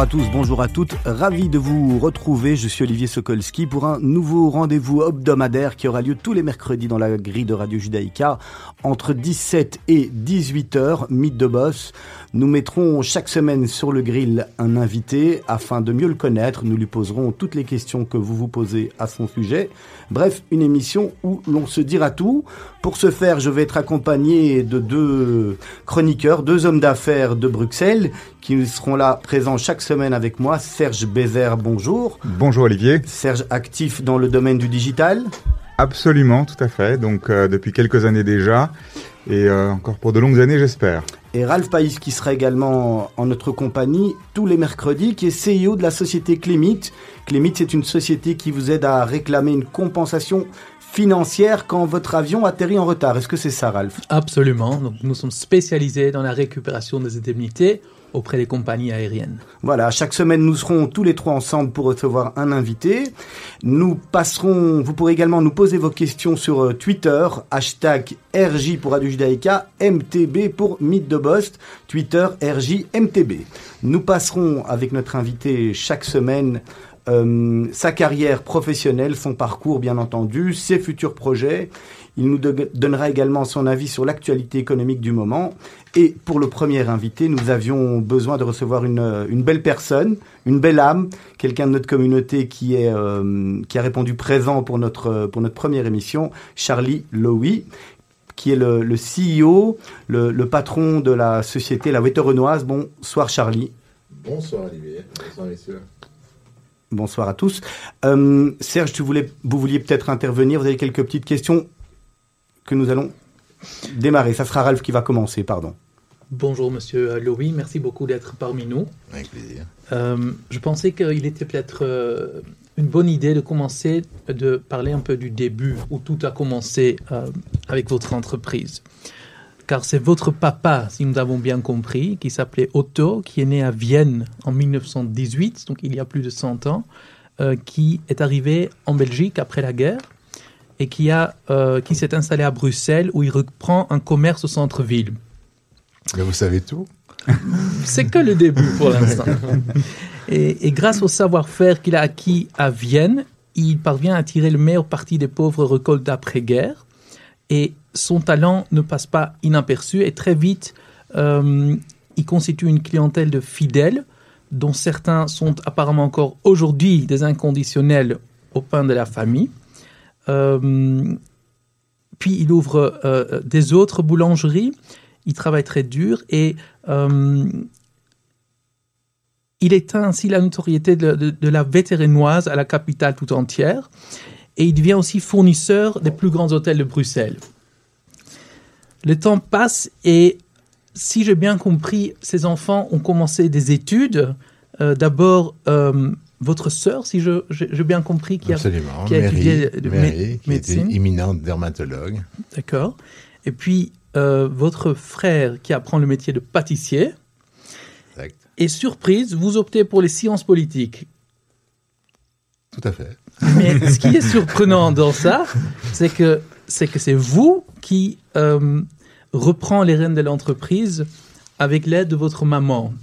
Bonjour à tous, bonjour à toutes. Ravi de vous retrouver. Je suis Olivier Sokolski pour un nouveau rendez-vous hebdomadaire qui aura lieu tous les mercredis dans la grille de Radio Judaïka entre 17 et 18 heures. Mythe de boss. Nous mettrons chaque semaine sur le grill un invité afin de mieux le connaître. Nous lui poserons toutes les questions que vous vous posez à son sujet. Bref, une émission où l'on se dira tout. Pour ce faire, je vais être accompagné de deux chroniqueurs, deux hommes d'affaires de Bruxelles qui seront là présents chaque semaine avec moi. Serge Bézère, bonjour. Bonjour Olivier. Serge, actif dans le domaine du digital. Absolument, tout à fait. Donc euh, depuis quelques années déjà, et euh, encore pour de longues années, j'espère. Et Ralph Païs qui sera également en notre compagnie tous les mercredis, qui est CEO de la société Clémit. Clémit, c'est une société qui vous aide à réclamer une compensation financière quand votre avion atterrit en retard. Est-ce que c'est ça, Ralph? Absolument. Donc, nous sommes spécialisés dans la récupération des indemnités auprès des compagnies aériennes. Voilà, chaque semaine, nous serons tous les trois ensemble pour recevoir un invité. Nous passerons, vous pourrez également nous poser vos questions sur euh, Twitter, hashtag RJ pour Radio Judaïka, MTB pour Mythe de Bost, Twitter RJ MTB. Nous passerons avec notre invité chaque semaine euh, sa carrière professionnelle, son parcours bien entendu, ses futurs projets. Il nous donnera également son avis sur l'actualité économique du moment. Et pour le premier invité, nous avions besoin de recevoir une, une belle personne, une belle âme, quelqu'un de notre communauté qui, est, euh, qui a répondu présent pour notre, pour notre première émission, Charlie Lowy, qui est le, le CEO, le, le, patron de la société La Renoise. Bonsoir Charlie. Bonsoir Olivier, bonsoir messieurs. Bonsoir à tous. Euh, Serge, tu voulais, vous vouliez peut-être intervenir. Vous avez quelques petites questions que nous allons démarrer. Ça sera Ralph qui va commencer, pardon. Bonjour Monsieur Louis, merci beaucoup d'être parmi nous. Avec plaisir. Euh, je pensais qu'il était peut-être euh, une bonne idée de commencer de parler un peu du début où tout a commencé euh, avec votre entreprise. Car c'est votre papa, si nous avons bien compris, qui s'appelait Otto, qui est né à Vienne en 1918, donc il y a plus de 100 ans, euh, qui est arrivé en Belgique après la guerre et qui, a, euh, qui s'est installé à Bruxelles où il reprend un commerce au centre-ville. Mais vous savez tout C'est que le début pour l'instant. et, et, grâce au savoir-faire qu'il a acquis à Vienne, il parvient à tirer le meilleur parti des pauvres récoltes d'après-guerre. Et son talent ne passe pas inaperçu et très vite, euh, il constitue une clientèle de fidèles dont certains sont apparemment encore aujourd'hui des inconditionnels au pain de la famille. Euh, puis il ouvre euh, des autres boulangeries, il travaille très dur et euh, il éteint ainsi la notoriété de, la vétérinoise à la capitale tout entière et il devient aussi fournisseur des plus grands hôtels de Bruxelles. Le temps passe et si j'ai bien compris, ces enfants ont commencé des études. D'abord, votre sœur, si je j'ai bien compris, qui a, Absolument. qui a Mary, étudié de Mary, mé qui médecine. était imminente dermatologue. D'accord. Et puis, euh, votre frère qui apprend le métier de pâtissier. Exact. Et surprise, vous optez pour les sciences politiques. Tout à fait. Mais ce qui est surprenant dans ça, c'est que c'est que c'est vous qui euh, reprend les rênes de l'entreprise avec l'aide de votre maman.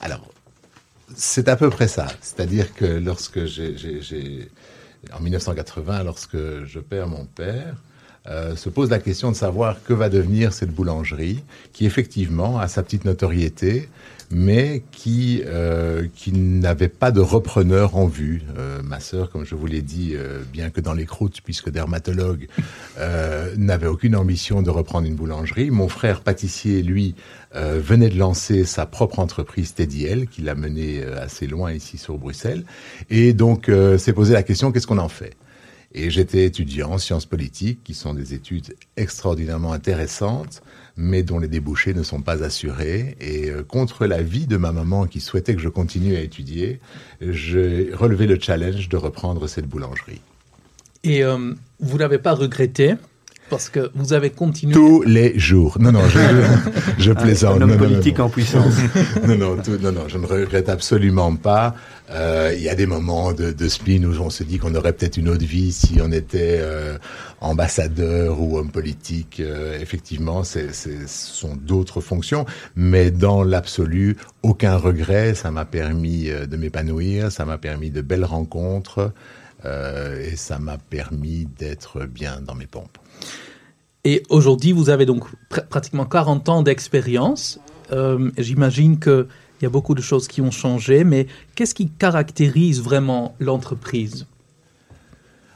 Alors, c'est à peu près ça. C'est-à-dire que lorsque j'ai, en 1980, lorsque je perds mon père, euh, se pose la question de savoir que va devenir cette boulangerie, qui effectivement a sa petite notoriété, mais qui, euh, qui n'avait pas de repreneur en vue. Euh, ma sœur, comme je vous l'ai dit, bien que dans les croûtes, puisque dermatologue, n'avait aucune ambition de reprendre une boulangerie. Mon frère pâtissier, lui, euh, venait de lancer sa propre entreprise Tediel, qu'il a menée assez loin ici sur Bruxelles. Et donc, s'est posé la question, qu'est-ce qu'on en fait? Et j'étais étudiant en sciences politiques, qui sont des études extraordinairement intéressantes, mais dont les débouchés ne sont pas assurés. Et euh, contre l'avis de ma maman qui souhaitait que je continue à étudier, j'ai relevé le challenge de reprendre cette boulangerie. Et euh, vous n'avez pas regretté parce que vous avez continué. Tous les jours. Non, non, je, je, je plaisante. Un homme Non, non, non, politique non. en puissance. non, non, tout- non, non, je ne regrette absolument pas. Euh, Il y a des moments de, de spleen où on se dit qu'on aurait peut-être une autre vie si on était euh, ambassadeur ou homme politique. Euh, effectivement, ce sont d'autres fonctions, mais dans l'absolu, aucun regret. Ça m'a permis de m'épanouir, ça m'a permis de belles rencontres et ça m'a permis d'être bien dans mes pompes. Et aujourd'hui, vous avez donc pr- pratiquement 40 ans d'expérience. Euh, J'imagine qu'il y a beaucoup de choses qui ont changé, mais qu'est-ce qui caractérise vraiment l'entreprise?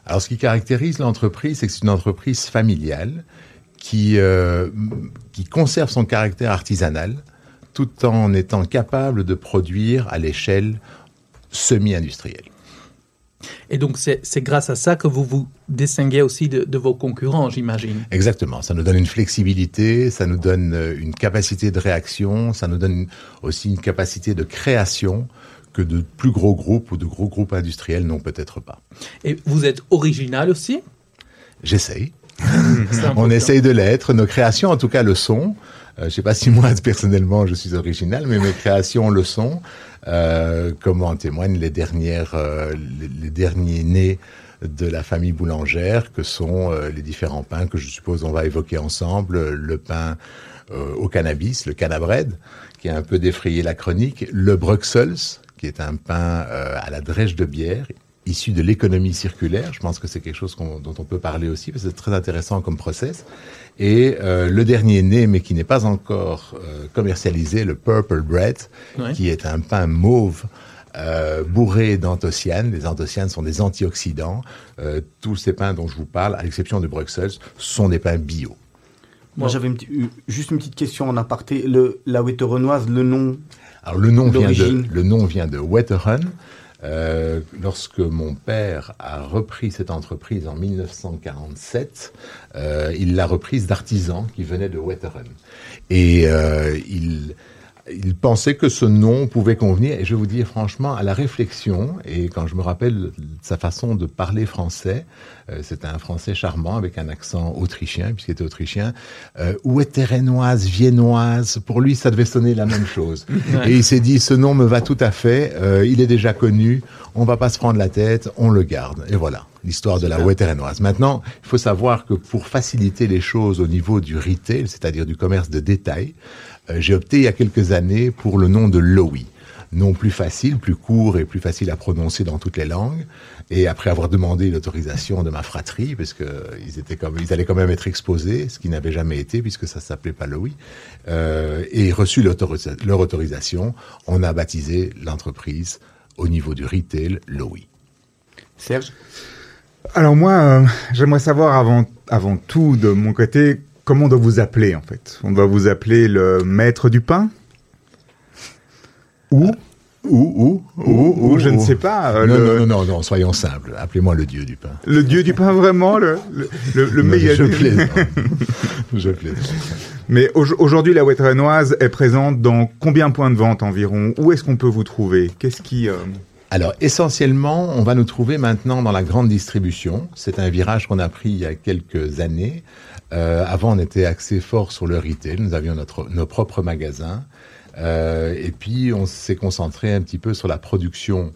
Alors, ce qui caractérise l'entreprise, c'est que c'est une entreprise familiale qui, euh, qui conserve son caractère artisanal tout en étant capable de produire à l'échelle semi-industrielle. Et donc, c'est grâce à ça que vous vous distinguez aussi de, de vos concurrents, j'imagine. Exactement. Ça nous donne une flexibilité, ça nous donne euh, une capacité de réaction, ça nous donne aussi une capacité de création que de plus gros groupes ou de gros groupes industriels n'ont peut-être pas. Et vous êtes original aussi? J'essaye. On essaye de l'être. Nos créations, en tout cas, le sont. Euh, je sais pas si moi, personnellement, je suis original, mais mes créations le sont. Euh, comme en témoignent euh, les, derniers nés de la famille boulangère, que sont euh, les différents pains que je suppose on va évoquer ensemble. Le pain au cannabis, le cannabread, qui a un peu défrayé la chronique. Le Bruxelles, qui est un pain à la drèche de bière, issu de l'économie circulaire. Je pense que c'est quelque chose dont on peut parler aussi, parce que c'est très intéressant comme process. Et euh, le dernier né, mais qui n'est pas encore euh, commercialisé, le Purple Bread, Ouais. qui est un pain mauve euh, bourré d'anthocyanes. Les anthocyanes sont des antioxydants. Euh, tous ces pains dont je vous parle, à l'exception du Bruxelles, sont des pains bio. Moi, j'avais juste une petite question en aparté. Le, la Wetterenoise, le nom Alors le nom vient de le nom vient de Wetteren. Euh, lorsque mon père a repris cette entreprise en 1947, euh, il l'a reprise d'artisans qui venaient de Wetteren. Et euh, il il pensait que ce nom pouvait convenir. Et je vais vous dire franchement, à la réflexion, et quand je me rappelle sa façon de parler français, euh, c'était un français charmant avec un accent autrichien, puisqu'il était autrichien, euh, ouetterénoise, viennoise, pour lui, ça devait sonner la même chose. Ouais. Et il s'est dit, ce nom me va tout à fait, euh, il est déjà connu, on va pas se prendre la tête, on le garde. Et voilà, l'histoire de la ouetterénoise. Maintenant, il faut savoir que pour faciliter les choses au niveau du retail, c'est-à-dire du commerce de détail, j'ai opté il y a quelques années pour le nom de Lowy. Nom plus facile, plus court et plus facile à prononcer dans toutes les langues. Et après avoir demandé l'autorisation de ma fratrie, parce que ils étaient comme, ils allaient quand même être exposés, ce qui n'avait jamais été puisque ça s'appelait pas Lowy, euh, et reçu leur autorisation, on a baptisé l'entreprise au niveau du retail Lowy. Serge? Alors moi, euh, j'aimerais savoir avant, avant tout de mon côté comment on doit vous appeler en fait? On doit vous appeler le maître du pain? Ou Ou, ou, ou, ou je ne sais pas euh, non, non, non, non, soyons simples. Appelez-moi le dieu du pain. le dieu du pain vraiment le le, meilleur. Je plaisante. je plaisante. Mais au- aujourd'hui, la Wetterenoise est présente dans combien de points de vente environ? Où est-ce qu'on peut vous trouver? Qu'est-ce qui euh, Alors, essentiellement, on va nous trouver maintenant dans la grande distribution. C'est un virage qu'on a pris il y a quelques années. Euh, avant, on était axé fort sur le retail. Nous avions notre, nos propres magasins. Euh, et puis, on s'est concentré un petit peu sur la production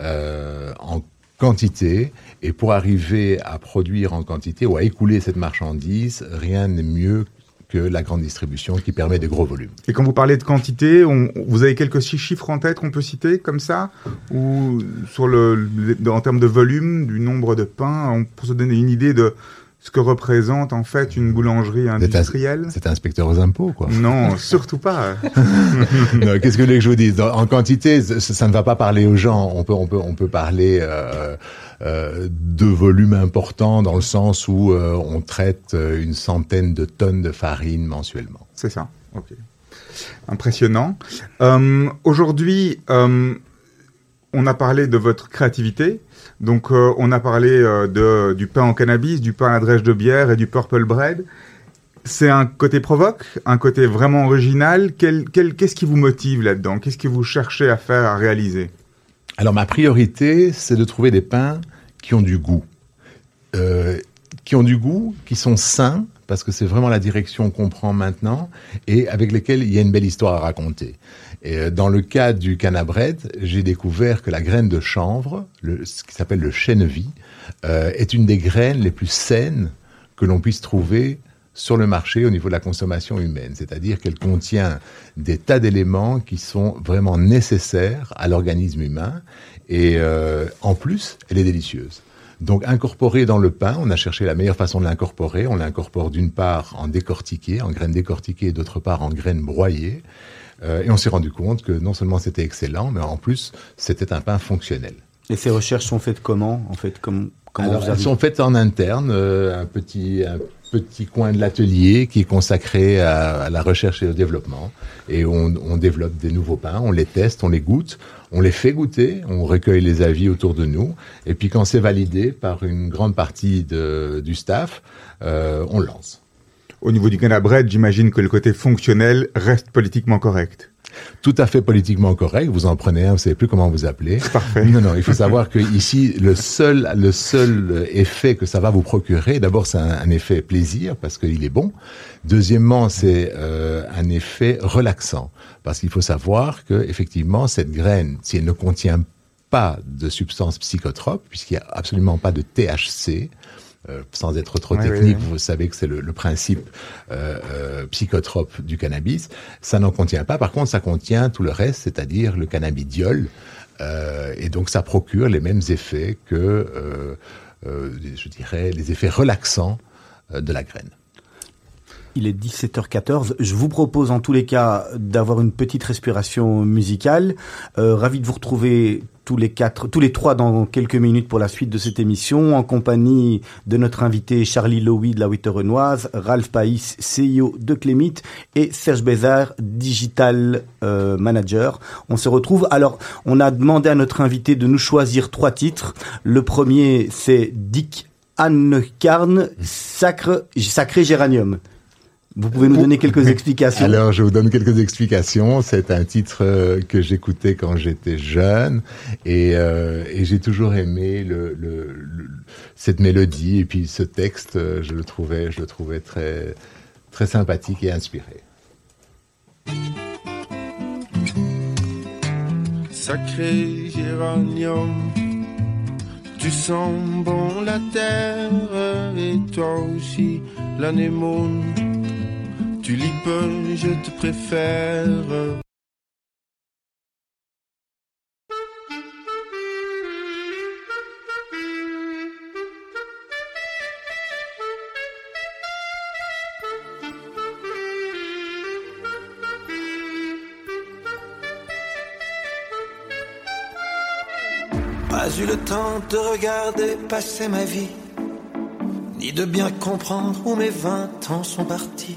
euh, en quantité. Et pour arriver à produire en quantité ou à écouler cette marchandise, rien n'est mieux que la grande distribution qui permet des gros volumes. Et quand vous parlez de quantité, vous avez quelques chi- chiffres en tête qu'on peut citer comme ça? Ou en termes de volume, du nombre de pains, pour se donner une idée de ce que représente en fait une boulangerie industrielle C'est inspecteur aux impôts, quoi. Non, surtout pas. Qu'est-ce que vous voulez que je vous dise En quantité, ça, ça ne va pas parler aux gens. On peut, on peut, on peut parler euh, euh, de volumes importants dans le sens où euh, on traite une centaine de tonnes de farine mensuellement. C'est ça. Ok. Impressionnant. Aujourd'hui, on a parlé de votre créativité. Donc, euh, on a parlé euh, du pain en cannabis, du pain à drèche de bière et du purple bread. C'est un côté provoque, un côté vraiment original. Qu'est-ce qui vous motive là-dedans? Qu'est-ce que vous cherchez à faire, à réaliser? Alors ma priorité, c'est de trouver des pains qui ont du goût, euh, qui ont du goût, qui sont sains, parce que c'est vraiment la direction qu'on prend maintenant, et avec lesquels il y a une belle histoire à raconter. Euh, dans le cas du canabred, j'ai découvert que la graine de chanvre, ce qui s'appelle le chènevis, euh, est une des graines les plus saines que l'on puisse trouver sur le marché au niveau de la consommation humaine. C'est-à-dire qu'elle contient des tas d'éléments qui sont vraiment nécessaires à l'organisme humain. Et euh, en plus, elle est délicieuse. Donc incorporée dans le pain, on a cherché la meilleure façon de l'incorporer. On l'incorpore d'une part en décortiqué, en graines décortiquées, et d'autre part en graines broyées. Euh, et on s'est rendu compte que non seulement c'était excellent, mais en plus c'était un pain fonctionnel. Et ces recherches sont faites comment En fait, comme, comment Alors, vous elles sont faites en interne, euh, un petit un petit coin de l'atelier qui est consacré à, à la recherche et au développement. Et on, on développe des nouveaux pains, on les teste, on les goûte, on les fait goûter, on recueille les avis autour de nous. Et puis quand c'est validé par une grande partie de, du staff, euh, on lance. Au niveau du canabred, j'imagine que le côté fonctionnel reste politiquement correct. Tout à fait politiquement correct. Vous en prenez un, vous savez plus comment vous appeler. Parfait. Non, non, il faut savoir que ici, le seul, le seul effet que ça va vous procurer, d'abord, c'est un, un effet plaisir parce qu'il est bon. Deuxièmement, c'est euh, un effet relaxant parce qu'il faut savoir que effectivement, cette graine, si elle ne contient pas de substances psychotropes, puisqu'il n'y a absolument pas de THC, euh, sans être trop Oui, technique, oui. vous savez que c'est le, le principe euh, euh, psychotrope du cannabis. Ça n'en contient pas. Par contre, ça contient tout le reste, c'est-à-dire le cannabidiol. Euh, et donc, ça procure les mêmes effets que, euh, euh, je dirais, les effets relaxants de la graine. Il est 17h14. Je vous propose en tous les cas d'avoir une petite respiration musicale. Euh, ravi de vous retrouver tous les quatre, tous les trois dans quelques minutes pour la suite de cette émission, en compagnie de notre invité Charlie Lowy de la Renoise, Ralph Païs, CEO de Clémit et Serge Bézard, Digital euh, Manager. On se retrouve. Alors, on a demandé à notre invité de nous choisir trois titres. Le premier, c'est Dick Anne Carn, Sacre, Sacré Géranium. Vous pouvez nous donner quelques explications Alors, je vous donne quelques explications. C'est un titre euh, que j'écoutais quand j'étais jeune et, euh, et j'ai toujours aimé le, le- le- cette mélodie et puis ce texte. euh, Je le trouvais, je le trouvais très, très sympathique et inspiré. Sacré géranium, tu sens bon la terre et toi aussi l'anémone. Je te préfère. Pas eu le temps de regarder passer ma vie, ni de bien comprendre où mes vingt ans sont partis.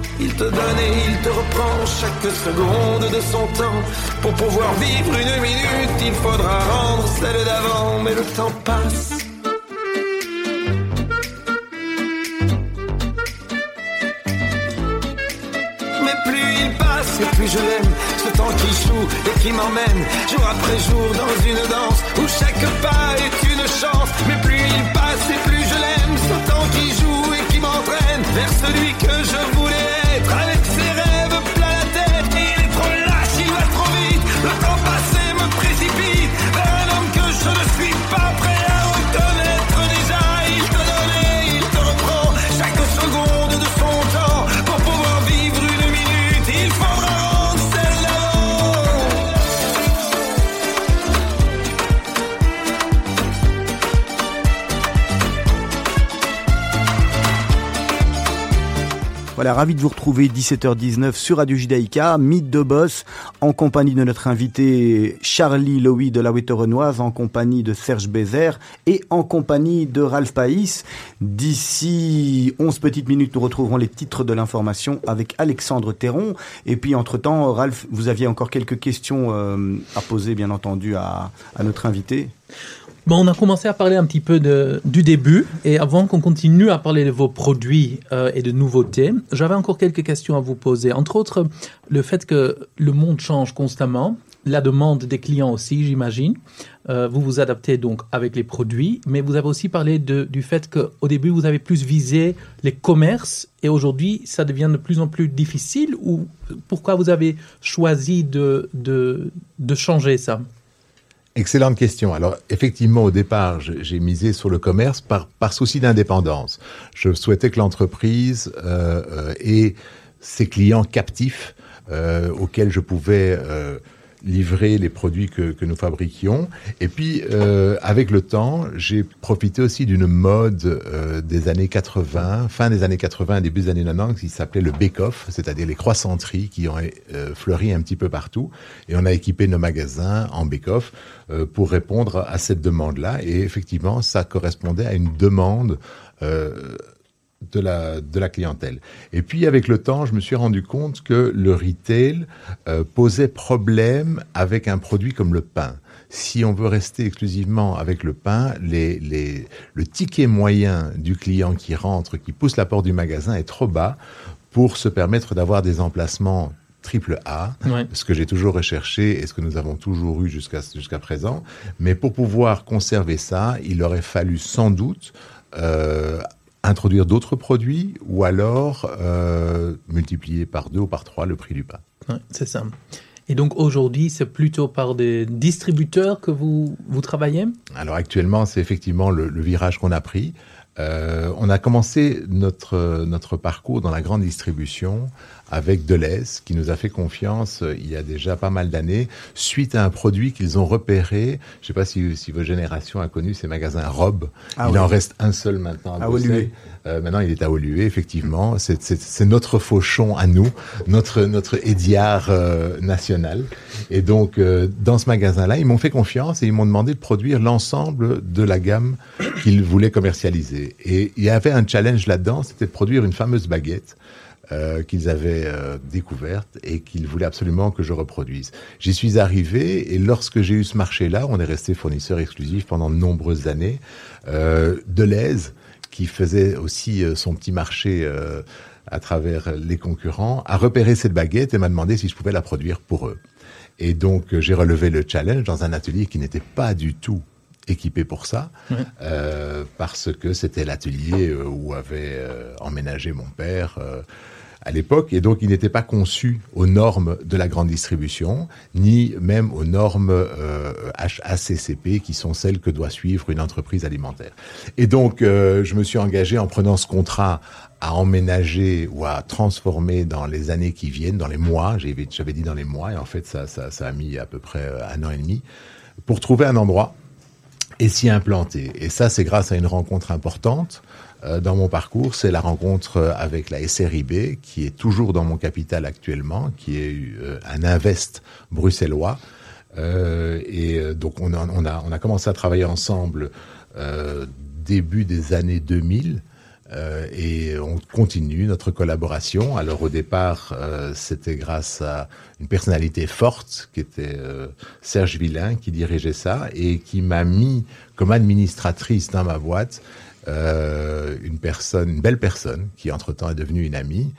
Il te donne et il te reprend chaque seconde de son temps. Pour pouvoir vivre une minute, il faudra rendre celle d'avant. Mais le temps passe. Mais plus il passe et plus je l'aime. Ce temps qui joue et qui m'emmène jour après jour dans une danse où chaque pas est une chance. Mais plus il passe et plus je l'aime. Ce temps qui joue et qui m'entraîne vers celui que je voulais être. Avec Voilà, ravi de vous retrouver 17h19 sur Radio Judaïka, Mythe de Boss, en compagnie de notre invité Charlie Lowy de la Wetterenoise, en compagnie de Serge Bézère et en compagnie de Ralph Païs. D'ici 11 petites minutes, nous retrouverons les titres de l'information avec Alexandre Théron. Et puis, entre-temps, Ralph, vous aviez encore quelques questions euh, à poser, bien entendu, à, à notre invité. Bon, on a commencé à parler un petit peu du début, et avant qu'on continue à parler de vos produits euh, et de nouveautés, j'avais encore quelques questions à vous poser. Entre autres, le fait que le monde change constamment, la demande des clients aussi, j'imagine. Euh, vous vous adaptez donc avec les produits, mais vous avez aussi parlé du fait qu'au début, vous avez plus visé les commerces, et aujourd'hui, ça devient de plus en plus difficile, ou pourquoi vous avez choisi de, de, de changer ça? Excellente question. Alors, effectivement, au départ, j'ai misé sur le commerce par, par souci d'indépendance. Je souhaitais que l'entreprise euh, euh, ait ses clients captifs euh, auxquels je pouvais euh, livrer les produits que, que nous fabriquions. Et puis, euh, avec le temps, j'ai profité aussi d'une mode euh, des années 80, fin des années 80, début des années 90, qui s'appelait le bake-off, c'est-à-dire les croissanteries qui ont euh, fleuri un petit peu partout. Et on a équipé nos magasins en bake-off euh, pour répondre à cette demande-là. Et effectivement, ça correspondait à une demande euh, de la, de la clientèle. Et puis avec le temps, je me suis rendu compte que le retail euh, posait problème avec un produit comme le pain. Si on veut rester exclusivement avec le pain, les, les, le ticket moyen du client qui rentre, qui pousse la porte du magasin est trop bas pour se permettre d'avoir des emplacements triple A, Ouais. ce que j'ai toujours recherché et ce que nous avons toujours eu jusqu'à jusqu'à présent. Mais pour pouvoir conserver ça, il aurait fallu sans doute euh, introduire d'autres produits ou alors euh, multiplier par deux ou par trois le prix du pain. Ouais, c'est ça. Et donc aujourd'hui, c'est plutôt par des distributeurs que vous, vous travaillez? Alors actuellement, c'est effectivement le, le virage qu'on a pris. Euh, on a commencé notre, notre parcours dans la grande distribution avec Deleuze, qui nous a fait confiance euh, il y a déjà pas mal d'années, suite à un produit qu'ils ont repéré. Je ne sais pas si, si votre génération a connu ces magasins Rob. Ah il oui. en reste un seul maintenant à, À. Euh, maintenant, il est à Olué, effectivement. C'est- notre fauchon à nous, notre notre Ediard euh, national. Et donc, euh, dans ce magasin-là, ils m'ont fait confiance et ils m'ont demandé de produire l'ensemble de la gamme qu'ils voulaient commercialiser. Et il y avait un challenge là-dedans, c'était de produire une fameuse baguette euh, qu'ils avaient euh, découverte et qu'ils voulaient absolument que je reproduise. J'y suis arrivé et lorsque j'ai eu ce marché-là, on est resté fournisseur exclusif pendant de nombreuses années. Euh, Deleuze, qui faisait aussi euh, son petit marché euh, à travers les concurrents, a repéré cette baguette et m'a demandé si je pouvais la produire pour eux. Et donc j'ai relevé le challenge dans un atelier qui n'était pas du tout équipé pour ça, euh, parce que c'était l'atelier où avait euh, emménagé mon père. euh, à l'époque, et donc il n'était pas conçu aux normes de la grande distribution, ni même aux normes euh, HACCP, qui sont celles que doit suivre une entreprise alimentaire. Et donc, euh, je me suis engagé en prenant ce contrat à emménager ou à transformer dans les années qui viennent, dans les mois, j'avais dit dans les mois, et en fait ça, ça, ça a mis à peu près euh, un an et demi, pour trouver un endroit et s'y implanter. Et ça, c'est grâce à une rencontre importante dans mon parcours, c'est la rencontre euh, avec la SRIB, qui est toujours dans mon capital actuellement, qui est euh, un invest bruxellois. Euh, et donc on a, commencé à travailler ensemble euh, début des années 2000. Euh, et on continue notre collaboration. Alors au départ, euh, c'était grâce à une personnalité forte qui était euh, Serge Villain qui dirigeait ça et qui m'a mis comme administratrice dans ma boîte euh, une personne, une belle personne qui entre-temps est devenue une amie.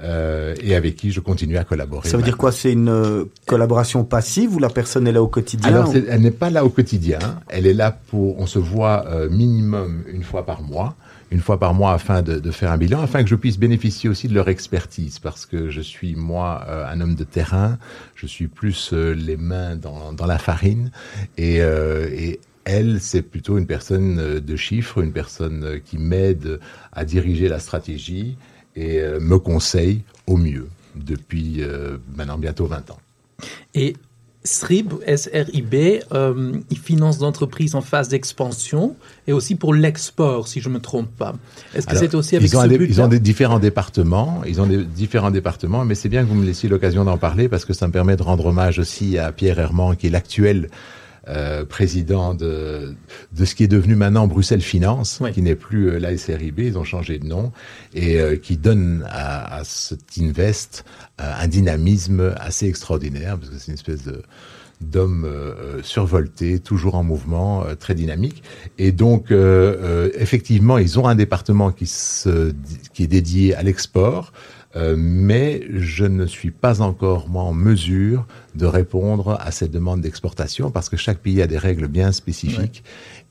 euh, et avec qui je continue à collaborer. Ça veut dire quoi C'est une euh, collaboration passive ou la personne est là au quotidien Alors, ou- elle n'est pas là au quotidien. Elle est là pour. On se voit euh, minimum une fois par mois, une fois par mois afin de, de faire un bilan, afin que je puisse bénéficier aussi de leur expertise, parce que je suis moi un homme de terrain. Je suis plus les mains dans, dans la farine, et, et elle, c'est plutôt une personne euh, de chiffres, une personne euh, qui m'aide à diriger la stratégie et euh, me conseille au mieux depuis maintenant bientôt 20 ans. Et SRIB, SRIB, euh, il finance d'entreprises en phase d'expansion et aussi pour l'export, si je ne me trompe pas. Est-ce que c'est aussi avec ils ont, ce but ils ont des différents départements, ils ont des différents départements, mais c'est bien que vous me laissiez l'occasion d'en parler parce que ça me permet de rendre hommage aussi à Pierre Herman, qui est l'actuel euh, président de, de ce qui est devenu maintenant Bruxelles Finance, Oui. qui n'est plus euh, la SRIB, ils ont changé de nom, et euh, qui donne à, à cet Invest un dynamisme assez extraordinaire, parce que c'est une espèce de d'homme euh, survolté, toujours en mouvement, euh, très dynamique. Et donc, euh, effectivement, ils ont un département qui, se, qui est dédié à l'export, euh, mais je ne suis pas encore, moi, en mesure de répondre à cette demande d'exportation, parce que chaque pays a des règles bien spécifiques,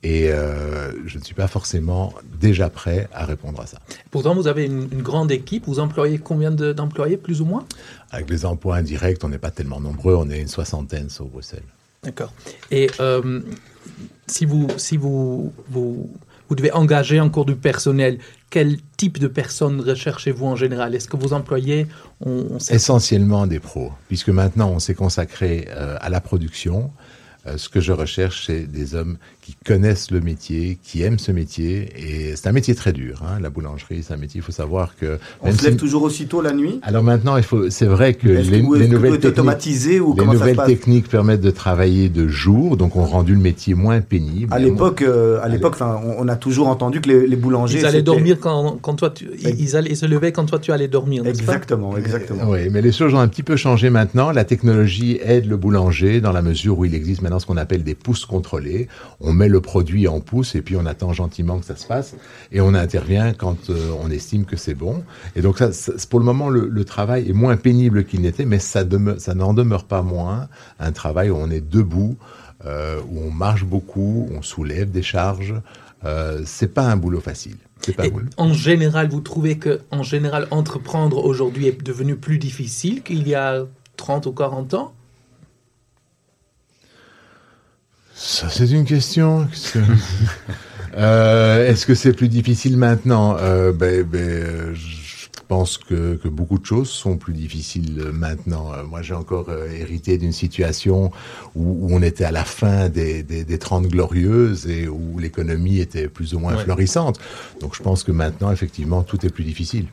et euh, je ne suis pas forcément déjà prêt à répondre à ça. Pourtant, vous avez une, une grande équipe. Vous employez combien de- d'employés, plus ou moins? Avec les emplois indirects, on n'est pas tellement nombreux, on est une soixantaine sur Bruxelles. D'accord. Et euh, si, vous, si vous, vous, vous devez engager encore du personnel, quel type de personnes recherchez-vous en général? Est-ce que ont cette- Essentiellement des pros, puisque maintenant on s'est consacré euh, à la production. Euh, ce que je recherche, c'est des hommes qui connaissent le métier, qui aiment ce métier, et c'est un métier très dur. Hein, la boulangerie, c'est un métier. Il faut savoir que On se lève si- toujours aussitôt la nuit? Alors maintenant, il faut. C'est vrai que les, que, nouvelles techniques, automatisé ou les nouvelles techniques permettent de travailler de jour, donc ont rendu le métier moins pénible. À l'époque, euh, à l'époque, enfin, on, on a toujours entendu que les, les boulangers Ils allaient dormir quand, quand toi, tu, ils, ils allaient se lever quand toi tu allais dormir, n'est-ce pas? Exactement, exactement. Oui, mais les choses ont un petit peu changé maintenant. La technologie aide le boulanger dans la mesure où il existe maintenant ce qu'on appelle des pousses contrôlées. On met le produit en pouce et puis on attend gentiment que ça se passe et on intervient quand euh, on estime que c'est bon. Et donc ça, ça- pour le moment, le, le travail est moins pénible qu'il n'était, mais ça, demeure, ça n'en demeure pas moins un travail où on est debout, euh, où on marche beaucoup, on soulève des charges. Euh, c'est pas un boulot facile. Pas en général, vous trouvez que en général, entreprendre aujourd'hui est devenu plus difficile qu'il y a 30 ou 40 ans? Ça, c'est une question. Euh, Est-ce que c'est plus difficile maintenant? Euh, ben, ben, Je pense que, que beaucoup de choses sont plus difficiles maintenant. Euh, moi, j'ai encore euh, hérité d'une situation où, où on était à la fin des, des, des 30 glorieuses et où l'économie était plus ou moins Ouais. florissante. Donc, je pense que maintenant, effectivement, tout est plus difficile.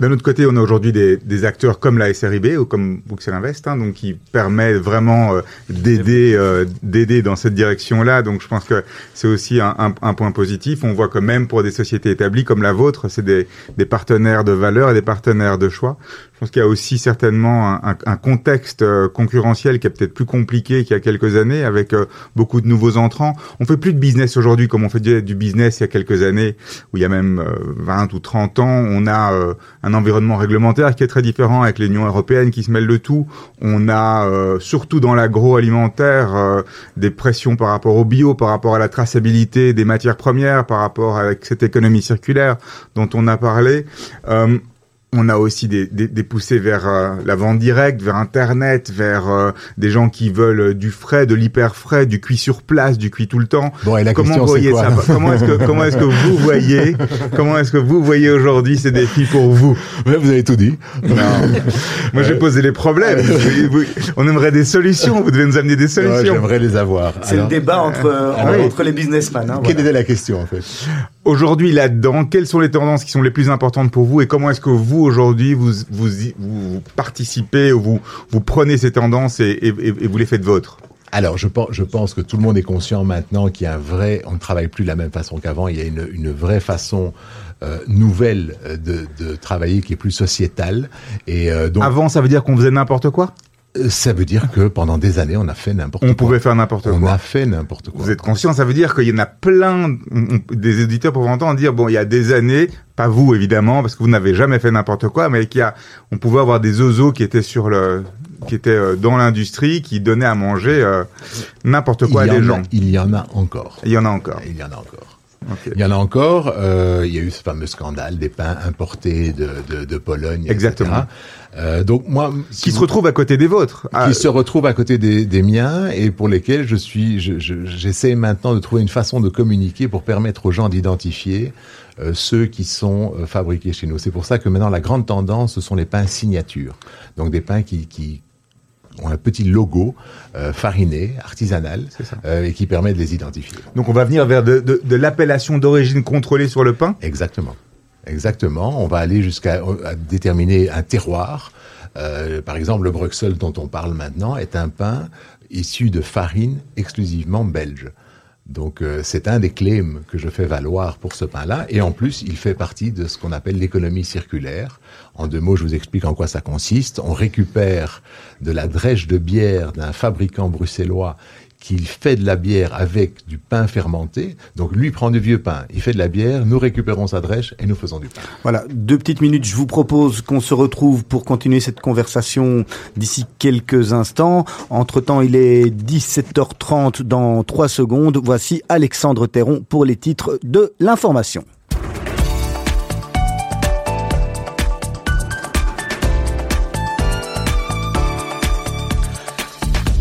D'un autre côté, on a aujourd'hui des, acteurs comme la SRIB ou comme Bruxelles Invest, hein, donc qui permet vraiment euh, d'aider, euh, d'aider dans cette direction-là. Donc, je pense que c'est aussi un point positif. On voit que même pour des sociétés établies comme la vôtre, c'est des, des partenaires de valeur et des partenaires de choix. Je pense qu'il y a aussi certainement un, contexte euh, concurrentiel qui est peut-être plus compliqué qu'il y a quelques années, avec euh, beaucoup de nouveaux entrants. On fait plus de business aujourd'hui comme on faisait du business il y a quelques années, où il y a même euh, 20 ou 30 ans. On a euh, un environnement réglementaire qui est très différent avec l'Union européenne qui se mêle de tout. On a euh, surtout dans l'agroalimentaire euh, des pressions par rapport au bio, par rapport à la traçabilité des matières premières, par rapport avec cette économie circulaire dont on a parlé. Euh, on a aussi des, des, des poussées vers euh, la vente directe, vers Internet, vers euh, des gens qui veulent euh, du frais, de l'hyper frais, du cuit sur place, du cuit tout le temps. Bon, et la comment question, voyez quoi ça Comment est-ce que comment est-ce que vous voyez comment est-ce que vous voyez aujourd'hui ces défis pour vous Ouais, Vous avez tout dit. Non. Moi, j'ai posé les problèmes. Vous- vous- On aimerait des solutions. Vous devez nous amener des Ouais, solutions. J'aimerais les avoir. C'est le débat entre, euh, ah oui. entre les businessmen. hein, Quelle voilà. était la question en fait? Aujourd'hui, là-dedans, quelles sont les tendances qui sont les plus importantes pour vous et comment est-ce que vous, aujourd'hui, vous, vous, participez ou vous, vous prenez ces tendances et, et, et vous les faites vôtres? Alors, je pense, je pense que tout le monde est conscient maintenant qu'il y a un vrai, on ne travaille plus de la même façon qu'avant. Il y a une, une vraie façon euh, nouvelle euh, de, de travailler qui est plus sociétale. Et euh, donc, Avant, ça veut dire qu'on faisait n'importe quoi? Ça veut dire que pendant des années, on a fait n'importe On quoi. pouvait faire n'importe On quoi. a fait n'importe quoi. Vous êtes conscient, ça veut dire qu'il y en a plein, on- on- des éditeurs pour entendre dire, bon, il y a des années, pas vous évidemment, parce que vous n'avez jamais fait n'importe quoi, mais qu'il y a, on pouvait avoir des ozos qui étaient sur le, qui étaient euh, dans l'industrie, qui donnaient à manger euh, n'importe quoi à il, y des en gens. a, il y en a encore. Il y en a encore. Il y en a encore. Il y en a encore. euh, il y a eu ce fameux scandale des pains importés de, de, de Pologne. etc. Euh, donc moi, si Qui se retrouvent à côté des vôtres. Ah, qui se retrouvent à côté des, des miens et pour lesquels je suis, je- je- j'essaie maintenant de trouver une façon de communiquer pour permettre aux gens d'identifier euh, ceux qui sont euh, fabriqués chez nous. C'est pour ça que maintenant la grande tendance, ce sont les pains signature. Donc des pains qui, qui ont un petit logo euh, fariné, artisanal, euh, et qui permet de les identifier. Donc on va venir vers de, de, de l'appellation d'origine contrôlée sur le pain. Exactement. Exactement. On va aller jusqu'à à déterminer un terroir. Euh, par exemple, le Bruxelles dont on parle maintenant est un pain issu de farine exclusivement belge. Donc euh, c'est un des claims que je fais valoir pour ce pain-là. Et en plus, il fait partie de ce qu'on appelle l'économie circulaire. En deux mots, je vous explique en quoi ça consiste. On récupère de la drèche de bière d'un fabricant bruxellois qui fait de la bière avec du pain fermenté. Donc lui prend du vieux pain, il fait de la bière, nous récupérons sa drèche et nous faisons du pain. Voilà, deux petites minutes. Je vous propose qu'on se retrouve pour continuer cette conversation d'ici quelques instants. Entre-temps, il est 17h30 dans 3 secondes. Voici Alexandre Terron pour les titres de l'information.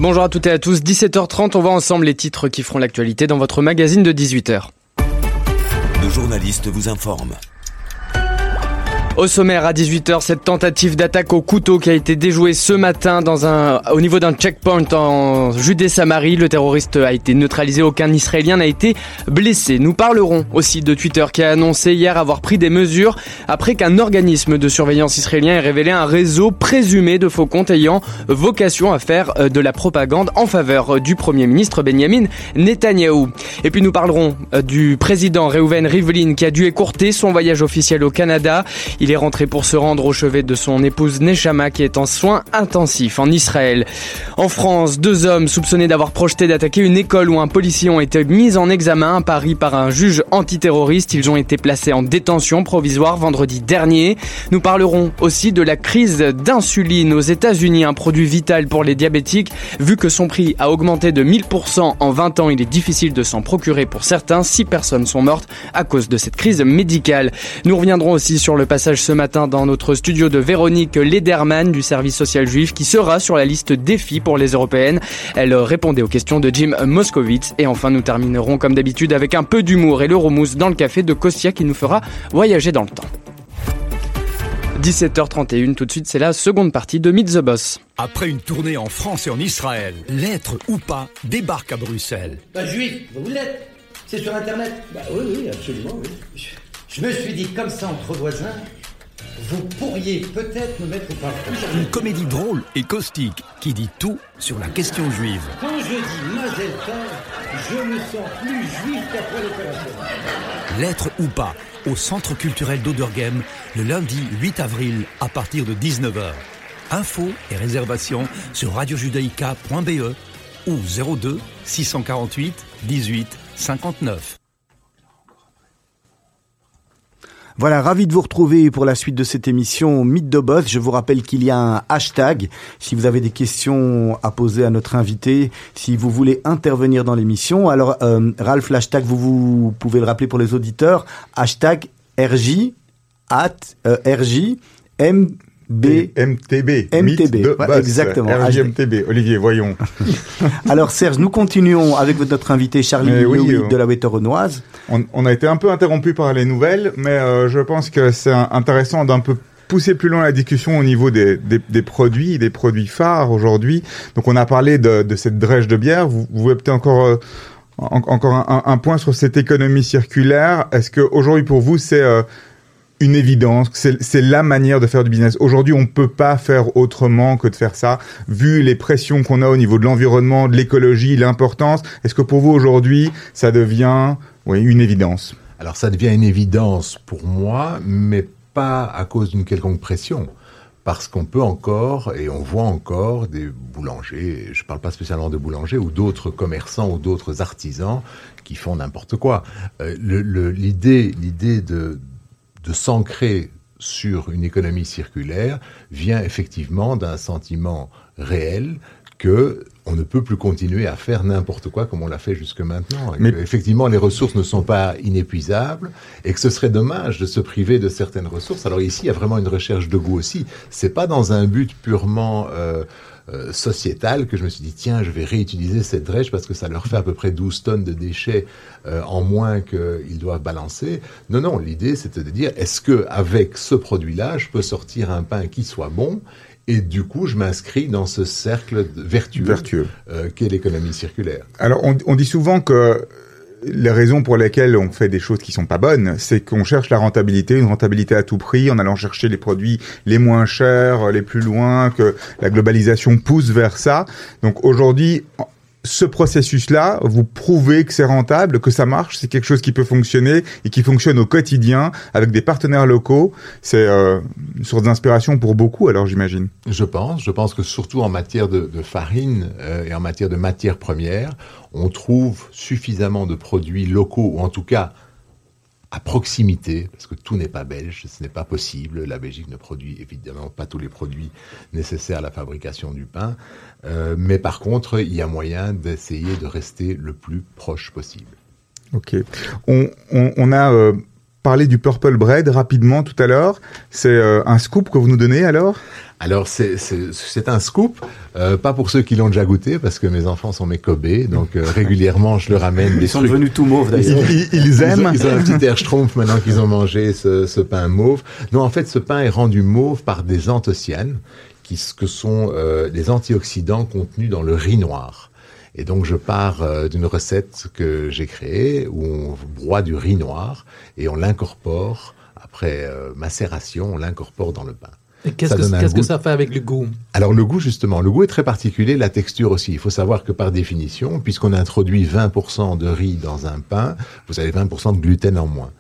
Bonjour à toutes et à tous, 17h30, on voit ensemble les titres qui feront l'actualité dans votre magazine de 18h. Nos journalistes vous informent. Au sommaire à 18h, cette tentative d'attaque au couteau qui a été déjouée ce matin dans un, au niveau d'un checkpoint en Judée-Samarie. Le terroriste a été neutralisé, aucun Israélien n'a été blessé. Nous parlerons aussi de Twitter qui a annoncé hier avoir pris des mesures après qu'un organisme de surveillance israélien ait révélé un réseau présumé de faux comptes ayant vocation à faire euh, de la propagande en faveur euh, du Premier ministre Benjamin Netanyahou. Et puis nous parlerons euh, du président Reuven Rivlin qui a dû écourter son voyage officiel au Canada. Est rentré pour se rendre au chevet de son épouse Neshama qui est en soins intensifs en Israël. En France, deux hommes soupçonnés d'avoir projeté d'attaquer une école où un policier ont été mis en examen à Paris par un juge antiterroriste. Ils ont été placés en détention provisoire vendredi dernier. Nous parlerons aussi de la crise d'insuline aux États-Unis, un produit vital pour les diabétiques. Vu que son prix a augmenté de 1000% en 20 ans, il est difficile de s'en procurer pour certains. Six personnes sont mortes à cause de cette crise médicale. Nous reviendrons aussi sur le passage ce matin dans notre studio de Véronique Lederman du service social juif qui sera sur la liste défis pour les européennes. Elle répondait aux questions de Jim Moskowitz. Et enfin, nous terminerons comme d'habitude avec un peu d'humour et l'euromousse dans le café de Kostia qui nous fera voyager dans le temps. 17h31, tout de suite, c'est la seconde partie de Meet the Boss. Après une tournée en France et en Israël, l'être ou pas débarque à Bruxelles. Bah, juif, vous l'êtes. C'est sur Internet. Bah oui, oui, absolument, oui. Je, je me suis dit, comme ça, entre voisins, vous pourriez peut-être me mettre au. Une comédie drôle et caustique qui dit tout sur la question juive. Quand je dis Mazel Tov, je me sens plus juif qu'après l'opération. L'être ou pas au Centre culturel d'Oderghem le lundi 8 avril à partir de 19h. Infos et réservations sur radiojudaïka.be ou 02 648 18 59. Voilà, ravi de vous retrouver pour la suite de cette émission Mythe de Boss. Je vous rappelle qu'il y a un hashtag. Si vous avez des questions à poser à notre invité, si vous voulez intervenir dans l'émission, alors euh, Ralph, l'hashtag, vous, pouvez le rappeler pour les auditeurs, hashtag RJ, at, euh, RJ, MB. MTB. MTB, ouais, exactement. RJMTB. Olivier, voyons. Alors Serge, nous continuons avec notre invité Charlie oui, Lewy euh, de la Wetteronoise. On, on a été un peu interrompu par les nouvelles, mais euh, je pense que c'est intéressant d'un peu pousser plus loin la discussion au niveau des, des, des produits, des produits phares aujourd'hui. Donc on a parlé de, de cette drèche de bière. Vous, vous pouvez peut-être encore euh, en- encore un, un- un point sur cette économie circulaire. Est-ce que aujourd'hui pour vous c'est euh, une évidence, c'est la manière de faire du business. Aujourd'hui, on peut pas faire autrement que de faire ça, vu les pressions qu'on a au niveau de l'environnement, de l'écologie, l'importance. Est-ce que pour vous aujourd'hui, ça devient une évidence? Alors ça devient une évidence pour moi, mais pas à cause d'une quelconque pression. Parce qu'on peut encore, et on voit encore, des boulangers, je ne parle pas spécialement de boulangers, ou d'autres commerçants ou d'autres artisans qui font n'importe quoi. Euh, L'idée l'idée de, de s'ancrer sur une économie circulaire vient effectivement d'un sentiment réel que on ne peut plus continuer à faire n'importe quoi comme on l'a fait jusque maintenant. Mais- effectivement, les ressources ne sont pas inépuisables et que ce serait dommage de se priver de certaines ressources. Alors ici, il y a vraiment une recherche de goût aussi. C'est pas dans un but purement euh, euh, sociétal que je me suis dit tiens, je vais réutiliser cette drèche parce que ça leur fait à peu près 12 tonnes de déchets euh, en moins qu'ils doivent balancer. Non, non, l'idée c'était de dire est-ce que avec ce produit-là, je peux sortir un pain qui soit bon et du coup, je m'inscris dans ce cercle vertueux, Vertueux. euh, qu'est l'économie circulaire? Alors, on, on dit souvent que les raisons pour lesquelles on fait des choses qui sont pas bonnes, c'est qu'on cherche la rentabilité, une rentabilité à tout prix, en allant chercher les produits les moins chers, les plus loin, que la globalisation pousse vers ça. Donc aujourd'hui, ce processus-là, vous prouvez que c'est rentable, que ça marche, c'est quelque chose qui peut fonctionner et qui fonctionne au quotidien avec des partenaires locaux. C'est euh, une source d'inspiration pour beaucoup, alors j'imagine. Je pense. Je pense que surtout en matière de, farine euh, et en matière de matières premières, on trouve suffisamment de produits locaux, ou en tout cas à proximité, parce que tout n'est pas belge, ce n'est pas possible. La Belgique ne produit évidemment pas tous les produits nécessaires à la fabrication du pain, Euh, mais par contre, il y a moyen d'essayer de rester le plus proche possible. Ok. On, on, on a euh, parlé du purple bread rapidement tout à l'heure. C'est euh, un scoop que vous nous donnez alors? Alors c'est- c'est c'est un scoop, euh, pas pour ceux qui l'ont déjà goûté, parce que mes enfants sont mes cobés, donc euh, régulièrement je leur amène des Ils sont trucs. devenus tout mauves d'ailleurs. ils- ils aiment. Ils ont, ils ont un petit air schtroumpf maintenant qu'ils ont mangé ce, ce pain mauve. Non, en fait, ce pain est rendu mauve par des anthocyanes, qui s- que sont euh, des antioxydants contenus dans le riz noir. Et donc, je pars euh, d'une recette que j'ai créée où on broie du riz noir et on l'incorpore après euh, macération, on l'incorpore dans le pain. Qu'est-ce Ça que, ça fait avec le goût? Alors le goût justement, le goût est très particulier, la texture aussi. Il faut savoir que par définition, puisqu'on introduit 20% de riz dans un pain, vous avez 20% de gluten en moins.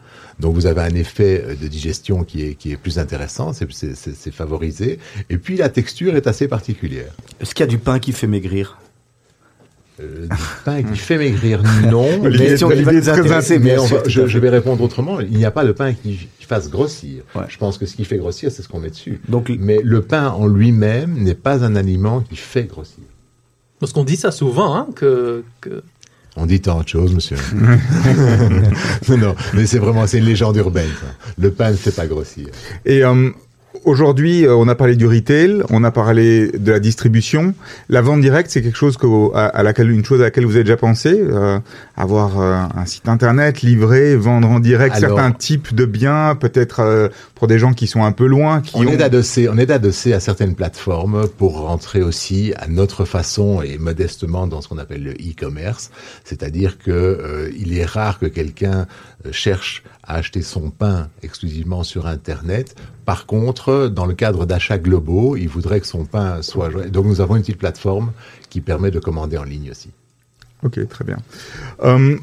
Donc vous avez un effet euh, de digestion qui est, qui est plus intéressant, c'est- c'est c'est- c'est favorisé. Et puis la texture est assez particulière. Est-ce qu'il y a du pain qui fait maigrir? Euh, du pain qui fait maigrir, non. Mais- on va- je, je vais répondre autrement. Il n'y a pas de pain qui, qui fasse grossir. Ouais. Je pense que ce qui fait grossir, c'est ce qu'on met dessus. Donc, Mais le pain en lui-même n'est pas un aliment qui fait grossir. Parce qu'on dit ça souvent, hein, que, que On dit tant de choses, monsieur. non, non, mais c'est vraiment, c'est une légende urbaine. ça. Le pain ne fait pas grossir. Et euh, aujourd'hui, euh, on a parlé du retail, on a parlé de la distribution. La vente directe, c'est quelque chose que, à, à laquelle, une chose à laquelle vous avez déjà pensé, euh, avoir euh, un site internet, livrer, vendre en direct Alors- certains types de biens, peut-être euh, pour des gens qui sont un peu loin, qui On ont... est adossé, on est adossé à certaines plateformes pour rentrer aussi à notre façon et modestement dans ce qu'on appelle le e-commerce. C'est-à-dire que euh, il est rare que quelqu'un cherche à acheter son pain exclusivement sur Internet. Par contre, dans le cadre d'achats globaux, il voudrait que son pain soit. Donc nous avons une petite plateforme qui permet de commander en ligne aussi. Ok, très bien. Euh,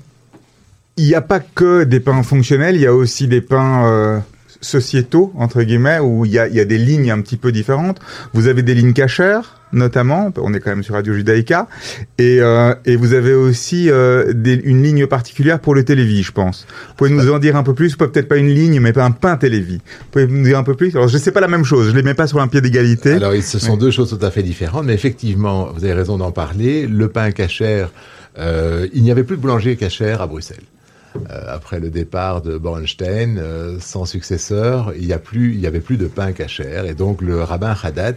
Il n'y a pas que des pains fonctionnels, il y a aussi des pains euh, sociétaux, entre guillemets, où il y a, y a des lignes un petit peu différentes. Vous avez des lignes cachères, notamment, on est quand même sur Radio Judaïka, et, euh, et vous avez aussi euh, des, une ligne particulière pour le télévis, je pense. Vous pouvez nous en dire un peu plus, peut-être pas une ligne, mais pas un pain télévis. Vous pouvez nous dire un peu plus? Alors, je sais pas la même chose, je les mets pas sur un pied d'égalité. Alors, ce sont deux choses tout à fait différentes, mais effectivement, vous avez raison d'en parler. Le pain cachère, euh, il n'y avait plus de boulanger cachère à Bruxelles. Euh, après le départ de Bornstein, euh, sans successeur, il y a plus, il y avait plus de pain cachère, et donc le rabbin Haddad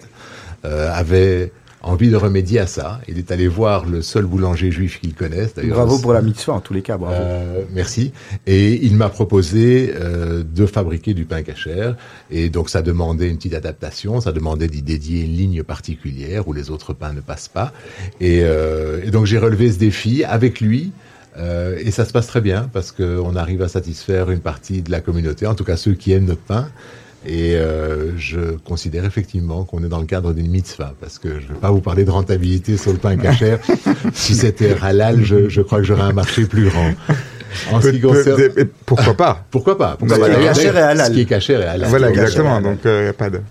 euh, avait envie de remédier à ça. Il est allé voir le seul boulanger juif qu'il connaisse. Bravo pour la mitzvah, en tous les cas, bravo. Euh, merci. Et il m'a proposé euh, de fabriquer du pain cachère. Et donc ça demandait une petite adaptation, ça demandait d'y dédier une ligne particulière où les autres pains ne passent pas. Et, euh, et donc j'ai relevé ce défi avec lui. Euh, et ça se passe très bien parce qu'on arrive à satisfaire une partie de la communauté, en tout cas ceux qui aiment notre pain. Et euh, je considère effectivement qu'on est dans le cadre d'une mitzvah, parce que je ne vais pas vous parler de rentabilité sur le pain cachère. si c'était halal, je, je crois que j'aurais un marché plus grand. En ce qui concerne... pourquoi pas? Pourquoi pas? Pourquoi pas? halal. Ce qui est cachère est halal. Voilà, exactement. halal. Donc, il n'y a pas de,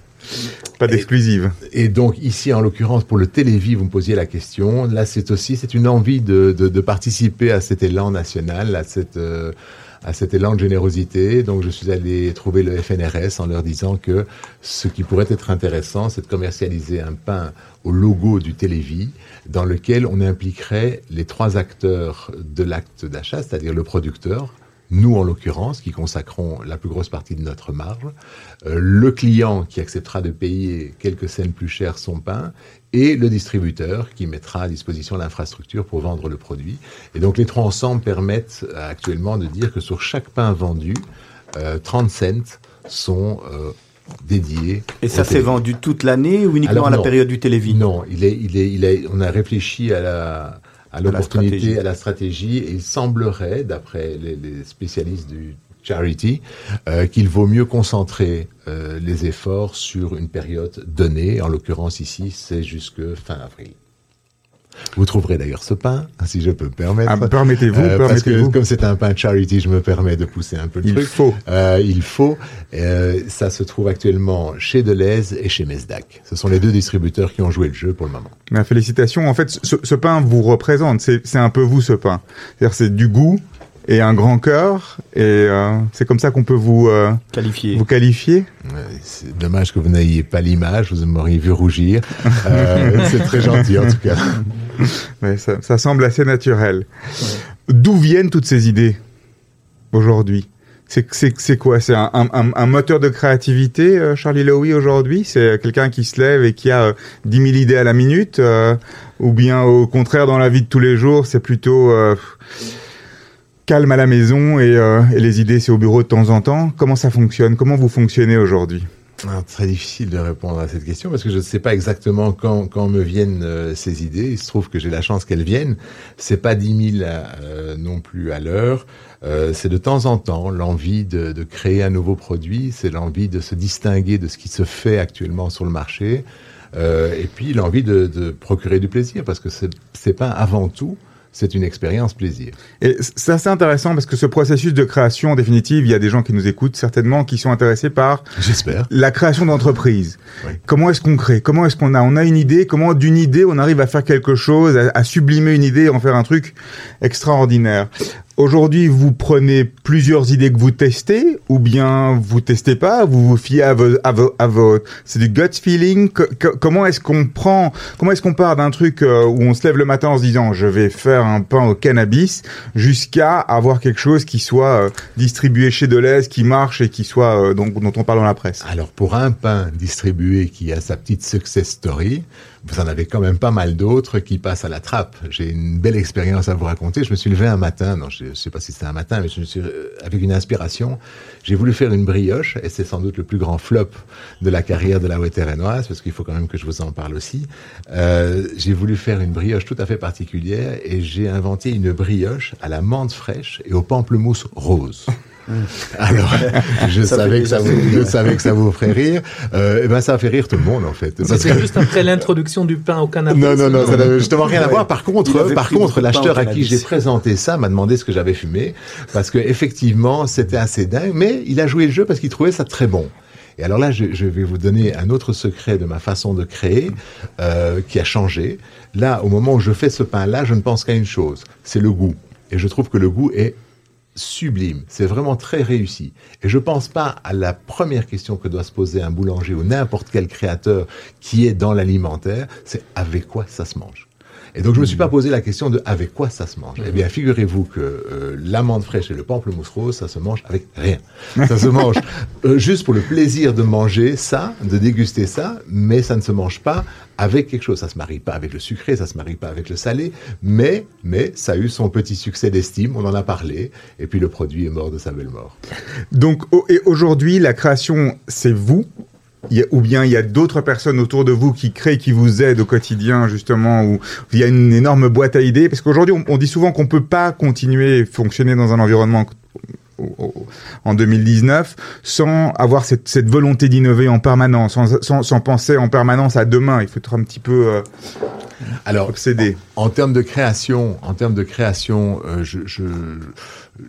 pas d'exclusive. Et donc ici, en l'occurrence, pour le Télévis, vous me posiez la question. Là, c'est aussi, c'est une envie de, de, de participer à cet élan national, à cette, euh, à cet élan de générosité. Donc, je suis allé trouver le FNRS en leur disant que ce qui pourrait être intéressant, c'est de commercialiser un pain au logo du Télévis, dans lequel on impliquerait les trois acteurs de l'acte d'achat, c'est-à-dire le producteur, nous en l'occurrence, qui consacrons la plus grosse partie de notre marge, euh, le client qui acceptera de payer quelques cents plus cher son pain, et le distributeur qui mettra à disposition l'infrastructure pour vendre le produit. Et donc les trois ensemble permettent euh, actuellement de dire que sur chaque pain vendu, euh, 30 cents sont euh, dédiés. Et ça s'est vendu toute l'année ou uniquement Alors, à la non. période du télévis Non, il est, il est, il est, on a réfléchi à la, à l'opportunité, stratégie. à la stratégie, et il semblerait, d'après les, les spécialistes du charity, euh, qu'il vaut mieux concentrer euh, les efforts sur une période donnée. En l'occurrence ici, c'est jusque fin avril. Vous trouverez d'ailleurs ce pain, si je peux me permettre. Ah, permettez-vous, Euh, parce que comme c'est un pain charity, je me permets de pousser un peu le Il truc. faut. Euh, il faut. Euh, ça se trouve actuellement chez Deleuze et chez Mesdac. Ce sont les deux distributeurs qui ont joué le jeu pour le moment. Mais félicitations. En fait, ce, ce pain vous représente. C'est c'est un peu vous, ce pain. C'est-à-dire, c'est du goût et un grand cœur. Et euh, c'est comme ça qu'on peut vous, euh, Qualifié. vous qualifier. C'est dommage que vous n'ayez pas l'image, vous m'auriez vu rougir. Euh, c'est très gentil en tout cas. Ouais, ça, ça semble assez naturel. D'où viennent toutes ces idées aujourd'hui? C'est, c'est, c'est quoi? C'est un, un, un moteur de créativité, euh, Charlie Lowy, aujourd'hui? C'est quelqu'un qui se lève et qui a euh, 10 000 idées à la minute euh, Ou bien, au contraire, dans la vie de tous les jours, c'est plutôt euh, calme à la maison et, euh, et les idées, c'est au bureau de temps en temps Comment ça fonctionne? Comment vous fonctionnez aujourd'hui? Alors, très difficile de répondre à cette question parce que je ne sais pas exactement quand, me viennent euh, ces idées. Il se trouve que j'ai la chance qu'elles viennent. C'est pas 10 000 euh, non plus à l'heure. C'est de temps en temps l'envie de, créer un nouveau produit. C'est l'envie de se distinguer de ce qui se fait actuellement sur le marché. Et puis l'envie de, de procurer du plaisir parce que c'est pas avant tout. C'est une expérience plaisir. Et c'est assez intéressant parce que ce processus de création, en définitive, il y a des gens qui nous écoutent certainement qui sont intéressés par J'espère. la création d'entreprise. Oui. Comment est-ce qu'on crée? Comment est-ce qu'on a? On a une idée. Comment d'une idée on arrive à faire quelque chose, à, à sublimer une idée, et en faire un truc extraordinaire? Aujourd'hui, vous prenez plusieurs idées que vous testez, ou bien vous testez pas, vous vous fiez à vos, à vos, à vos c'est du gut feeling. Co- co- comment est-ce qu'on prend, comment est-ce qu'on part d'un truc euh, où on se lève le matin en se disant je vais faire un pain au cannabis, jusqu'à avoir quelque chose qui soit euh, distribué chez Deleuze, qui marche et qui soit euh, donc dont on parle dans la presse? Alors pour un pain distribué qui a sa petite success story, vous en avez quand même pas mal d'autres qui passent à la trappe. J'ai une belle expérience à vous raconter. Je me suis levé un matin, non, je ne sais pas si c'était un matin, mais je me suis euh, avec une inspiration. J'ai voulu faire une brioche et c'est sans doute le plus grand flop de la carrière de la Wetterenoise parce qu'il faut quand même que je vous en parle aussi. Euh, j'ai voulu faire une brioche tout à fait particulière et j'ai inventé une brioche à la menthe fraîche et au pamplemousse rose. Alors, je Ça savais que ça vous, je savais que ça vous ferait rire. Euh, et ben, ça a fait rire tout le monde, en fait. Parce que- juste après l'introduction du pain au canapé. non, non, non, ça n'avait justement rien à voir. Par contre, par contre, l'acheteur à qui j'ai présenté ça m'a demandé ce que j'avais fumé, parce que effectivement, c'était assez dingue, mais il a joué le jeu parce qu'il trouvait ça très bon. Et alors là, je, je vais vous donner un autre secret de ma façon de créer, euh, qui a changé. Là, au moment où je fais ce pain-là, je ne pense qu'à une chose, c'est le goût. Et je trouve que le goût est sublime. C'est vraiment très réussi. Et je pense pas à la première question que doit se poser un boulanger ou n'importe quel créateur qui est dans l'alimentaire, c'est avec quoi ça se mange. Et donc je me suis pas posé la question de avec quoi ça se mange. Eh bien, figurez-vous que euh, l'amande fraîche et le pamplemousse rose, ça se mange avec rien. Ça se mange euh, juste pour le plaisir de manger ça, de déguster ça, mais ça ne se mange pas avec quelque chose. Ça se marie pas avec le sucré, ça se marie pas avec le salé, mais mais ça a eu son petit succès d'estime. On en a parlé, et puis le produit est mort de sa belle mort. Donc, et aujourd'hui, la création, c'est vous y a- ou bien il y a d'autres personnes autour de vous qui créent, qui vous aident au quotidien, justement, ou il y a une énorme boîte à idées? Parce qu'aujourd'hui, on, on dit souvent qu'on peut pas continuer à fonctionner dans un environnement en 2019 sans avoir cette, cette volonté d'innover en permanence, sans, sans, sans penser en permanence à demain. Il faut être un petit peu euh, Alors, obsédé. En termes de création, en termes de création, euh, je, je,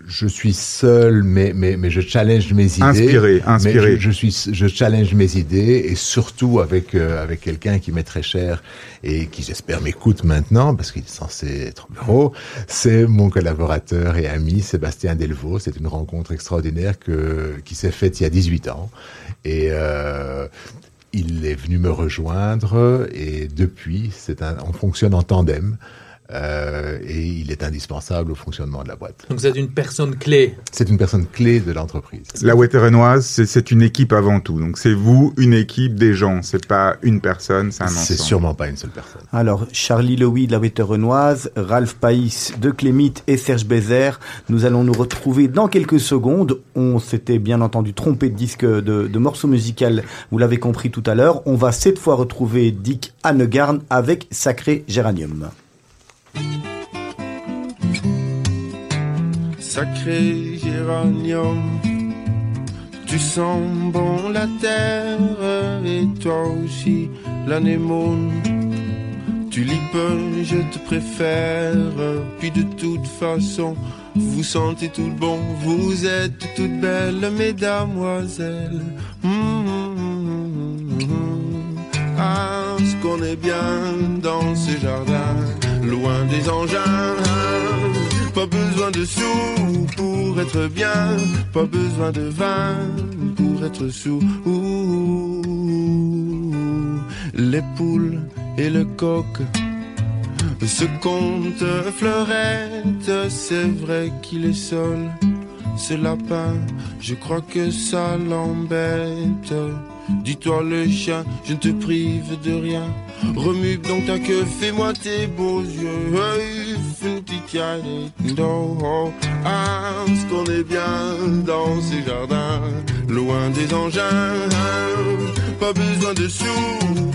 je suis seul, mais, mais, mais je challenge mes idées. Inspiré, inspiré. Je, je suis, je challenge mes idées et surtout avec euh, avec quelqu'un qui m'est très cher et qui j'espère m'écoute maintenant parce qu'il est censé être au bureau. C'est mon collaborateur et ami Sébastien Delvaux. C'est une rencontre extraordinaire que qui s'est faite il y a 18 ans et euh, il est venu me rejoindre et depuis, c'est un, on fonctionne en tandem euh, et il est indispensable au fonctionnement de la boîte. Donc vous êtes une personne clé. C'est une personne clé de l'entreprise. La Wetterenoise, c'est c'est une équipe avant tout. Donc c'est vous, une équipe, des gens. C'est pas une personne, c'est un C'est ensemble. sûrement pas une seule personne. Alors, Charlie Lowy de la Wetterenoise, Ralph Païs de Clémite et Serge Bézère, nous allons nous retrouver dans quelques secondes. On s'était bien entendu trompé de disque de, de morceau musical, vous l'avez compris tout à l'heure. On va cette fois retrouver Dick Hannegarn avec Sacré Géranium. Sacré géranium, tu sens bon la terre et toi aussi l'anémone. Tu lis peu, je te préfère, puis de toute façon, vous sentez tout bon, vous êtes toutes belles, mesdamoiselles. Mmh. Ah, ce qu'on est bien dans ce jardin, loin des engins. Pas besoin de sous pour être bien, pas besoin de vin pour être sous. Les poules et le coq se compte fleurette, c'est vrai qu'il est seul. Ce lapin, je crois que ça l'embête. Dis-toi le chat, je ne te prive de rien. Remue donc ta queue, fais-moi tes beaux yeux. Une petite Ah, ce qu'on est bien dans ces jardins, loin des engins? Pas besoin de sous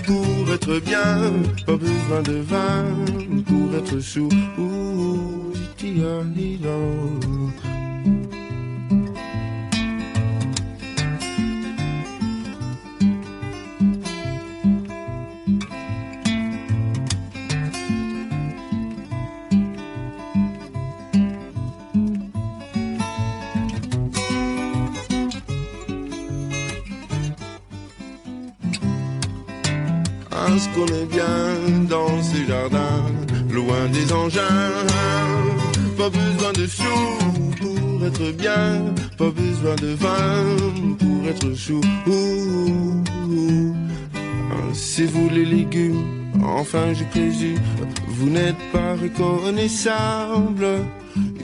pour être bien, pas besoin de vin pour être sous. Ouh, qu'on est bien dans ces jardins, loin des engins. Pas besoin de sous pour être bien, pas besoin de vin pour être chou. Ouh. Ah, C'est vous les légumes, enfin je présume, vous n'êtes pas reconnaissable.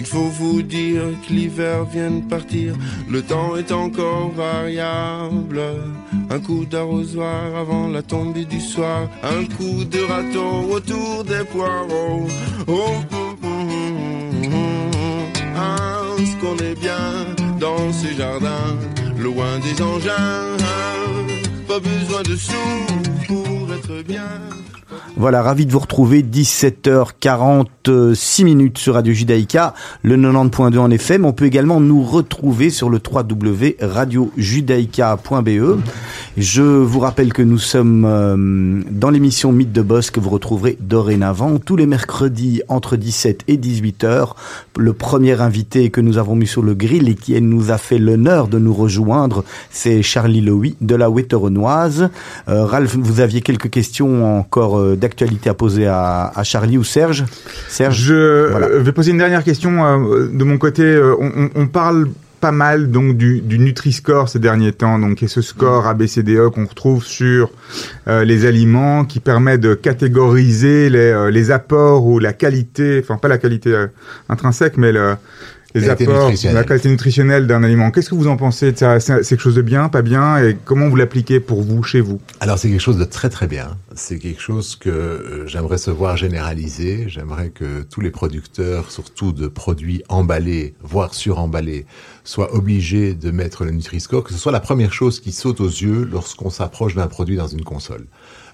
Il faut vous dire que l'hiver vient de partir, le temps est encore variable. Un coup d'arrosoir avant la tombée du soir, un coup de râteau autour des poireaux. Oh, hum, hum, hum. Ah, ce qu'on est bien dans ces jardins, loin des engins. Pas besoin de sous pour être bien. Voilà, ravi de vous retrouver, 17h46 minutes sur Radio Judaïka, le 90.2 en FM. On peut également nous retrouver sur le www.radiojudaïka.be. Je vous rappelle que nous sommes euh, dans l'émission Mythe de Boss que vous retrouverez dorénavant tous les mercredis entre 17 et 18h. Le premier invité que nous avons mis sur le grill et qui nous a fait l'honneur de nous rejoindre, c'est Charlie Lowy de la Wetterenoise. Euh, Ralph, vous aviez quelques questions encore euh, d'actualité à poser à, à Charlie ou Serge? Serge Je Voilà. euh, vais poser une dernière question euh, de mon côté. Euh, On, on- on parle pas mal donc du, du Nutri-Score ces derniers temps, donc et ce score ABCDE qu'on retrouve sur euh, les aliments qui permet de catégoriser les, euh, les apports ou la qualité, enfin pas la qualité euh, intrinsèque, mais le, les apports, la qualité nutritionnelle d'un aliment. Qu'est-ce que vous en pensez de ça? C'est c'est quelque chose de bien, pas bien, et comment vous l'appliquez pour vous, chez vous? Alors c'est quelque chose de très très bien. C'est quelque chose que euh, j'aimerais se voir généraliser. J'aimerais que tous les producteurs, surtout de produits emballés, voire suremballés, soient obligés de mettre le Nutri-Score, que ce soit la première chose qui saute aux yeux lorsqu'on s'approche d'un produit dans une console.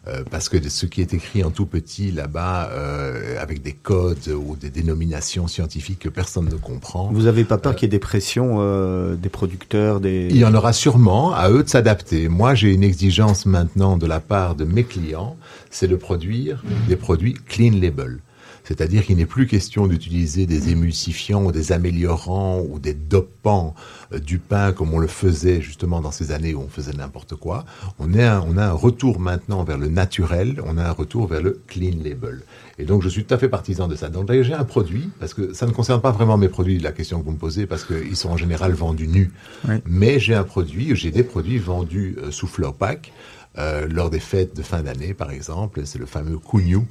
Euh, parce que ce qui est écrit en tout petit là-bas, euh, avec des codes ou des dénominations scientifiques que personne ne comprend, Vous avez pas peur qu'il y ait des pressions euh, des producteurs, des... il y en aura sûrement à eux de s'adapter. Moi, j'ai une exigence maintenant de la part de mes clients, c'est de produire des produits clean label. C'est-à-dire qu'il n'est plus question d'utiliser des émulsifiants ou des améliorants ou des dopants euh, du pain comme on le faisait justement dans ces années où on faisait n'importe quoi. On, est un- on a un retour maintenant vers le naturel, on a un retour vers le clean label. Et donc je suis tout à fait partisan de ça. Donc j'ai un produit, parce que ça ne concerne pas vraiment mes produits, la question que vous me posez, parce qu'ils sont en général vendus nus. Oui. Mais j'ai un produit, j'ai des produits vendus euh, sous Flowpack. Euh, lors des fêtes de fin d'année, par exemple, c'est le fameux Cougnou,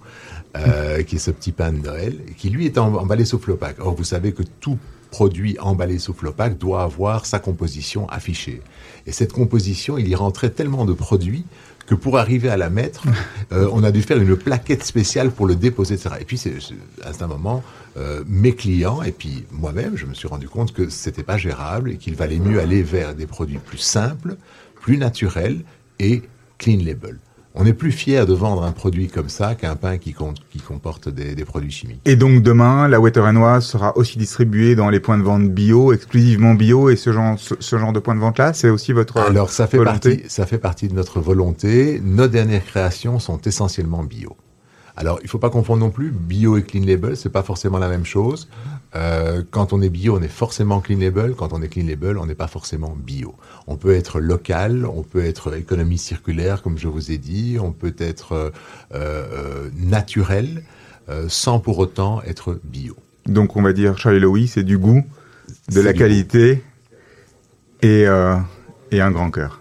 euh, qui est ce petit pain de Noël, qui lui est em- emballé sous Flowpack. Or, vous savez que tout produit emballé sous Flowpack doit avoir sa composition affichée. Et cette composition, il y rentrait tellement de produits que pour arriver à la mettre, euh, on a dû faire une plaquette spéciale pour le déposer, etc. Et puis, c'est, à un moment, euh, mes clients et puis moi-même, je me suis rendu compte que c'était pas gérable et qu'il valait mieux aller vers des produits plus simples, plus naturels et clean label. On est plus fier de vendre un produit comme ça qu'un pain qui, compte- qui comporte des, des produits chimiques. Et donc demain, la Wetter Oise sera aussi distribuée dans les points de vente bio, exclusivement bio, et ce genre, ce, ce genre de point de vente-là, c'est aussi votre Alors ça fait volonté partie, ça fait partie de notre volonté. Nos dernières créations sont essentiellement bio. Alors il faut pas confondre non plus bio et clean label, c'est pas forcément la même chose. Euh, quand on est bio, on est forcément clean label. Quand on est clean label, on n'est pas forcément bio. On peut être local, on peut être économie circulaire, comme je vous ai dit, on peut être euh, euh, naturel, sans pour autant être bio. Donc on va dire, Charlie Louis, c'est du goût, de la qualité et, et un grand cœur.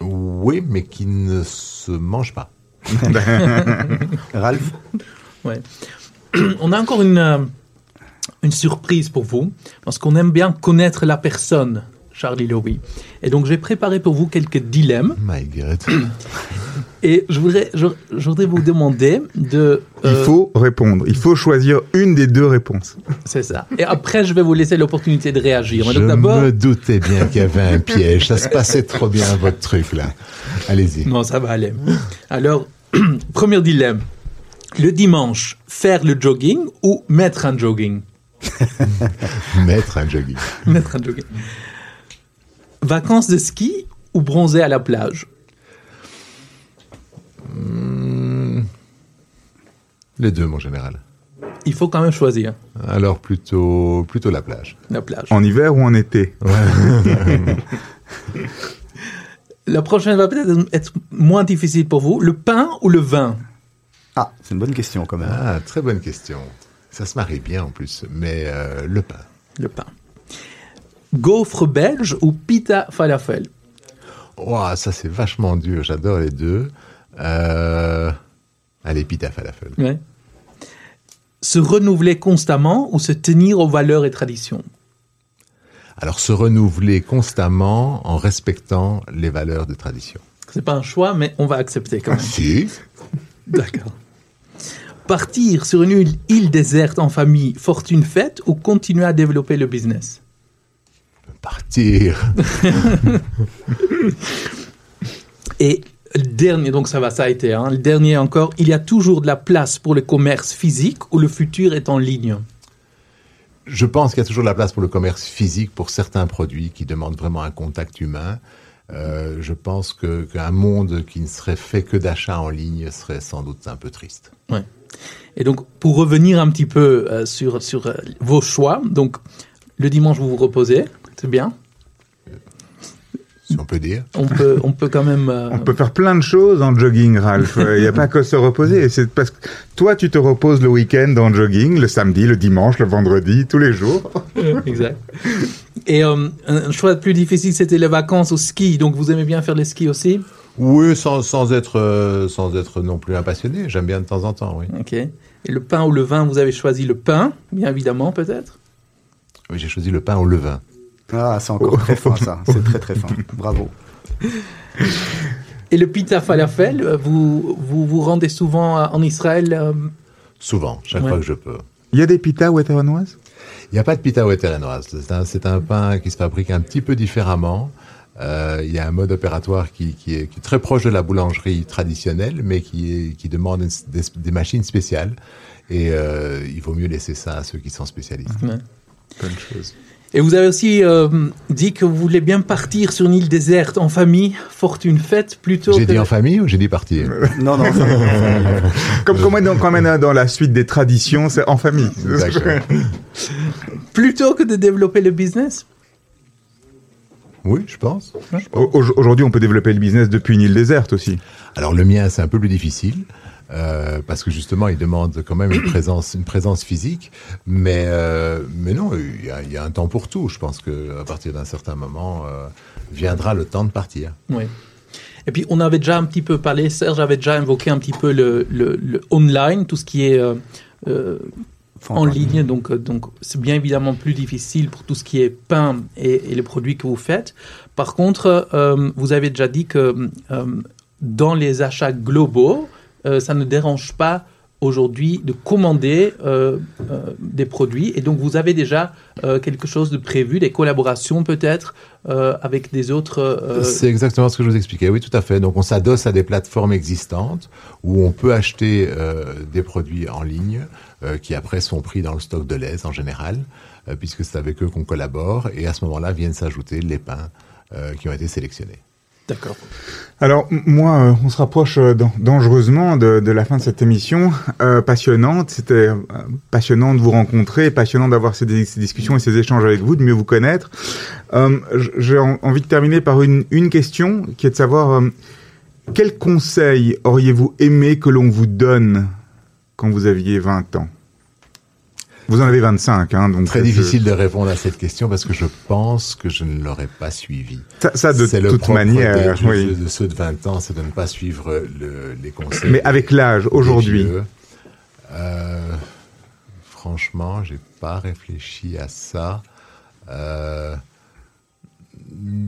Oui, mais qui ne se mange pas. Ralph Ouais. On a encore une, euh, une surprise pour vous, parce qu'on aime bien connaître la personne, Charlie Lowy. Et donc j'ai préparé pour vous quelques dilemmes, My God. et je voudrais, je, je voudrais vous demander de... Il euh, faut répondre. Il faut choisir une des deux réponses. C'est ça. Et après, je vais vous laisser l'opportunité de réagir. Je Donc me doutais bien qu'il y avait un piège. Ça se passait trop bien, votre truc, là. Allez-y. Non, ça va aller. Alors, premier dilemme. Le dimanche, faire le jogging ou mettre un jogging? Mettre un jogging. Mettre un jogging. Vacances de ski ou bronzer à la plage? Les deux, mon général. Il faut quand même choisir Alors, plutôt, plutôt la plage. la plage. En hiver ou en été? La prochaine va peut-être être moins difficile pour vous. Le pain ou le vin? Ah, c'est une bonne question quand même. Ah, très bonne question. Ça se marie bien, en plus. Mais euh, le pain. Le pain. Gaufre belge ou pita falafel? Ouah, ça, c'est vachement dur. J'adore les deux. Euh... Allez, pita falafel. Ouais. Se renouveler constamment ou se tenir aux valeurs et traditions? Alors, se renouveler constamment en respectant les valeurs de tradition. C'est pas un choix, mais on va accepter quand même. Si. D'accord. Partir sur une île, île déserte en famille, fortune faite, ou continuer à développer le business? Partir. Et le dernier, donc ça va, ça a été, hein, le dernier encore, il y a toujours de la place pour le commerce physique ou le futur est en ligne? Je pense qu'il y a toujours de la place pour le commerce physique pour certains produits qui demandent vraiment un contact humain. Euh, je pense qu'un monde qui ne serait fait que d'achats en ligne serait sans doute un peu triste. Et donc, pour revenir un petit peu euh, sur, sur euh, vos choix, donc le dimanche vous vous reposez, c'est bien. Si on peut dire. On peut, on peut quand même. euh, On peut faire plein de choses en jogging, Ralph. Il n'y a pas que se reposer. Et C'est parce que toi, tu te reposes le week-end en jogging, le samedi, le dimanche, le vendredi, tous les jours. exact. Et euh, un choix plus difficile, c'était les vacances au ski. Donc vous aimez bien faire les skis aussi? Oui, sans, sans être, euh, sans être non plus un passionné. J'aime bien de temps en temps, oui. Ok. Et le pain ou le vin, vous avez choisi le pain, bien évidemment, peut-être? Oui, j'ai choisi le pain au levain. Ah, c'est encore très fin ça. C'est très très fin. Bravo. Et le pita falafel, vous vous, vous rendez souvent en Israël euh, Souvent, chaque Ouais. fois que je peux. Il y a des pitas wetteranoises Il n'y a pas de pita wetterenoise. C'est un, c'est un pain qui se fabrique un petit peu différemment. Euh, il y a un mode opératoire qui, qui est, qui est très proche de la boulangerie traditionnelle, mais qui, est, qui demande une- des, des machines spéciales. Et euh, il vaut mieux laisser ça à ceux qui sont spécialistes. Ouais. Bonne chose. Et vous avez aussi euh, dit que vous voulez bien partir sur une île déserte en famille, fortune fête, plutôt J'ai que... dit en famille ou j'ai dit partir? Non, non, ça- Comme quand même, dans, quand même dans la suite des traditions, c'est en famille. D'accord. plutôt que de développer le business? Oui, je pense. Au- Aujourd'hui, on peut développer le business depuis une île déserte aussi. Alors le mien, c'est un peu plus difficile. Euh, parce que justement, il demande quand même une présence, une présence physique, mais euh, mais non, il y, a, il y a un temps pour tout. Je pense que à partir d'un certain moment euh, viendra le temps de partir. Oui. Et puis, on avait déjà un petit peu parlé, Serge avait déjà invoqué un petit peu le, le- le online, tout ce qui est euh, euh, en ligne. Donc, donc c'est bien évidemment plus difficile pour tout ce qui est pain et, et les produits que vous faites. Par contre, euh, vous avez déjà dit que euh, dans les achats globaux, euh, ça ne dérange pas aujourd'hui de commander euh, euh, des produits. Et donc, vous avez déjà quelque chose de prévu, des collaborations peut-être avec des autres... C'est exactement ce que je vous expliquais. Oui, tout à fait. Donc on s'adosse à des plateformes existantes où on peut acheter des produits en ligne qui après sont pris dans le stock de l'aise en général, puisque c'est avec eux qu'on collabore. Et à ce moment-là viennent s'ajouter les pains qui ont été sélectionnés. D'accord. Alors moi, euh, on se rapproche euh, dan- dangereusement de, la fin de cette émission euh, passionnante. C'était passionnant de vous rencontrer, passionnant d'avoir ces, dis- ces discussions et ces échanges avec vous, de mieux vous connaître. J'ai en- envie de terminer par une, question qui est de savoir quel conseil auriez-vous aimé que l'on vous donne quand vous aviez 20 ans? Vous en avez 25, hein, donc Très je- difficile de répondre à cette question parce que je pense que je ne l'aurais pas suivi. Ça, ça, de C'est le toute propre manière, des- oui. de, de ceux de 20 ans, c'est de ne pas suivre le- les conseils. Mais avec l'âge, aujourd'hui. Euh, franchement, j'ai pas réfléchi à ça. Euh,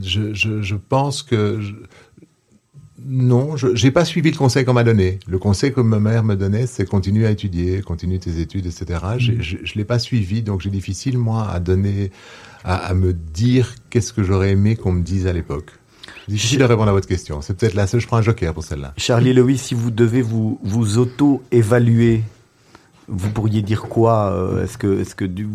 je, je, je pense que non, je j'ai pas suivi le conseil qu'on m'a donné. Le conseil que ma mère me donnait, c'est continue à étudier, continue tes études, etc. J'ai- Je, je l'ai pas suivi, donc j'ai difficile moi à donner, à, à me dire qu'est-ce que j'aurais aimé qu'on me dise à l'époque. Difficile de répondre à votre question. C'est peut-être la seule. Je prends un joker pour celle-là. Charlie Lewis, si vous devez vous, vous auto-évaluer, vous pourriez dire quoi euh, Est-ce que, est-ce que du,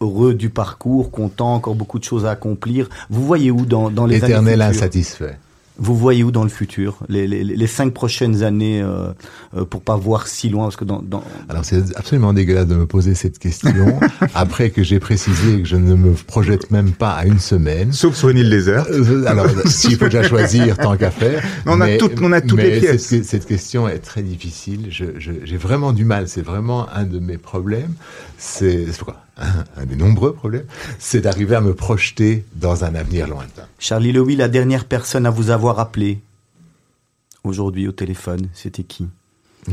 heureux du parcours, content, encore beaucoup de choses à accomplir Vous voyez où dans, dans les Éternel années insatisfait. Vous voyez où dans le futur les, les, les cinq prochaines années euh, euh, pour pas voir si loin parce que dans, dans Alors c'est absolument dégueulasse de me poser cette question après que j'ai précisé que je ne me projette même pas à une semaine. sauf sur une île déserte. Euh, Alors s'il faut déjà choisir, tant qu'à faire. On a toutes- on a toutes mais les pièces. Cette, cette question est très difficile. Je- je- J'ai vraiment du mal. C'est vraiment un de mes problèmes. C'est c'est quoi? Un, un des nombreux problèmes. C'est d'arriver à me projeter dans un avenir lointain. Charlie Lewis, la dernière personne à vous avoir appelé aujourd'hui au téléphone, c'était qui?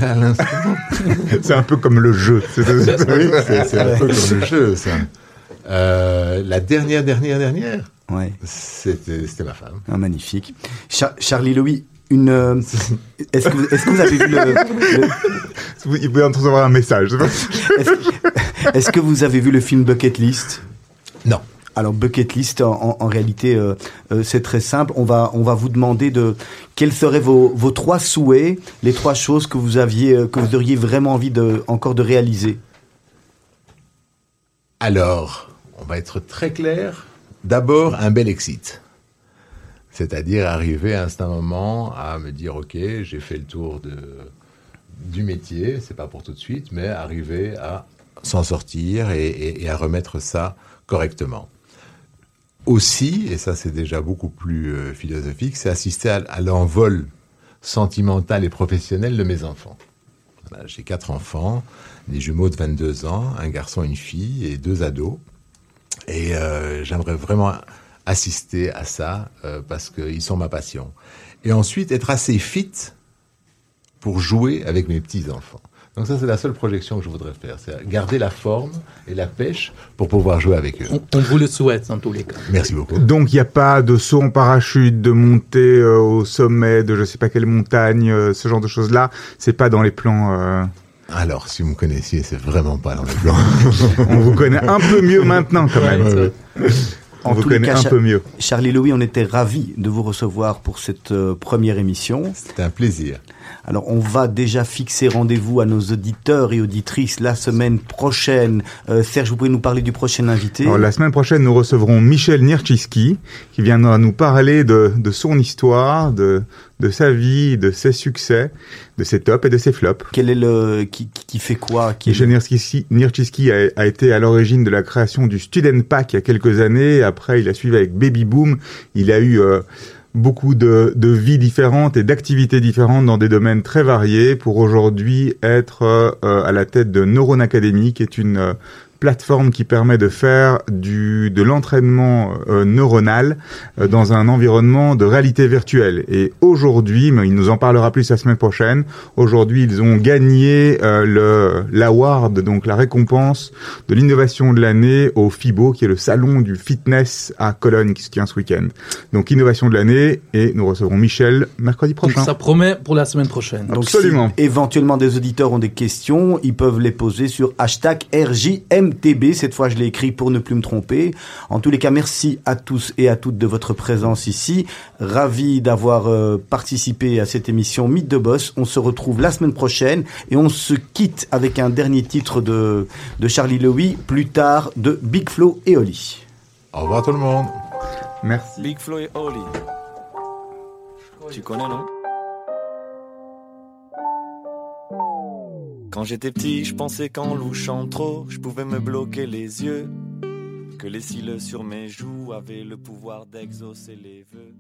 À l'instant, C'est un peu comme le jeu. C'est- oui, un peu comme le jeu, ça. Euh, la dernière, dernière, dernière, Ouais, c'était ma femme. ah, magnifique. Cha- Charlie Louis, une. euh, Est-ce que, vous- est-ce que vous avez vu le, le- Vous- Il peut en recevoir un message. est-ce, est-ce que vous avez vu le film Bucket List? Non. Alors Bucket List, en, réalité, euh, euh, c'est très simple. On va, on va vous demander de quels seraient vos, vos trois souhaits, les trois choses que vous aviez, euh, que vous auriez vraiment envie de encore de réaliser. Alors, on va être très clair. D'abord, un bel exit. C'est-à-dire arriver à un certain moment à me dire, OK, j'ai fait le tour de, du métier, c'est pas pour tout de suite, mais arriver à s'en sortir et, à remettre ça correctement. aussi, et ça c'est déjà beaucoup plus euh, philosophique, c'est assister à, l'envol sentimental et professionnel de mes enfants. J'ai quatre enfants, des jumeaux de 22 ans, un garçon, une fille et deux ados. Et euh, j'aimerais vraiment assister à ça euh, parce qu'ils sont ma passion. Et ensuite, être assez fit pour jouer avec mes petits-enfants. Donc ça, c'est la seule projection que je voudrais faire. C'est garder la forme et la pêche pour pouvoir jouer avec eux. On, on vous le souhaite dans tous les cas. Merci beaucoup. Donc il n'y a pas de saut en parachute, de montée euh, au sommet de je sais pas quelle montagne, euh, ce genre de choses-là. C'est pas dans les plans. euh, Alors, si vous me connaissiez, c'est vraiment pas dans le plan. On vous connaît un peu mieux maintenant quand même. Ouais, On En vous connaît cas, un peu mieux. Charlie Louis, on était ravis de vous recevoir pour cette euh, première émission. C'était un plaisir. Alors, on va déjà fixer rendez-vous à nos auditeurs et auditrices la semaine prochaine. Euh, Serge, vous pouvez nous parler du prochain invité Alors, la semaine prochaine, nous recevrons Michel Nirchiski, qui viendra nous parler de, de son histoire, de, de sa vie, de ses succès, de ses tops et de ses flops. Quel est le qui, qui- fait quoi qui est Nirchiski, a, a été à l'origine de la création du Student Pack il y a quelques années. Après, il a suivi avec Baby Boom. Il a eu euh, beaucoup de, de vies différentes et d'activités différentes dans des domaines très variés pour aujourd'hui être euh, à la tête de Neuron Academy, qui est une euh, plateforme qui permet de faire du de l'entraînement euh, neuronal euh, dans un environnement de réalité virtuelle. Et aujourd'hui, mais il nous en parlera plus la semaine prochaine. Aujourd'hui, ils ont gagné euh, le l'award, donc la récompense de l'innovation de l'année au FIBO, qui est le salon du fitness à Cologne qui se tient ce week-end. Donc innovation de l'année et nous recevrons Michel mercredi Donc prochain. ça promet pour la semaine prochaine. Donc, Absolument. si éventuellement des auditeurs ont des questions, ils peuvent les poser sur hashtag RJMTB. Cette fois, je l'ai écrit pour ne plus me tromper. En tous les cas, merci à tous et à toutes de votre présence ici. Ravi d'avoir euh, participé à cette émission Mythe de Boss. On se retrouve la semaine prochaine et on se quitte avec un dernier titre de, de Charlie Louis, plus tard de Big Flo et Oli. Au revoir tout le monde. Merci. Big Flo et Oli. Tu connais, non? Quand j'étais petit, je pensais qu'en louchant trop, je pouvais me bloquer les yeux. Que les cils sur mes joues avaient le pouvoir d'exaucer les vœux.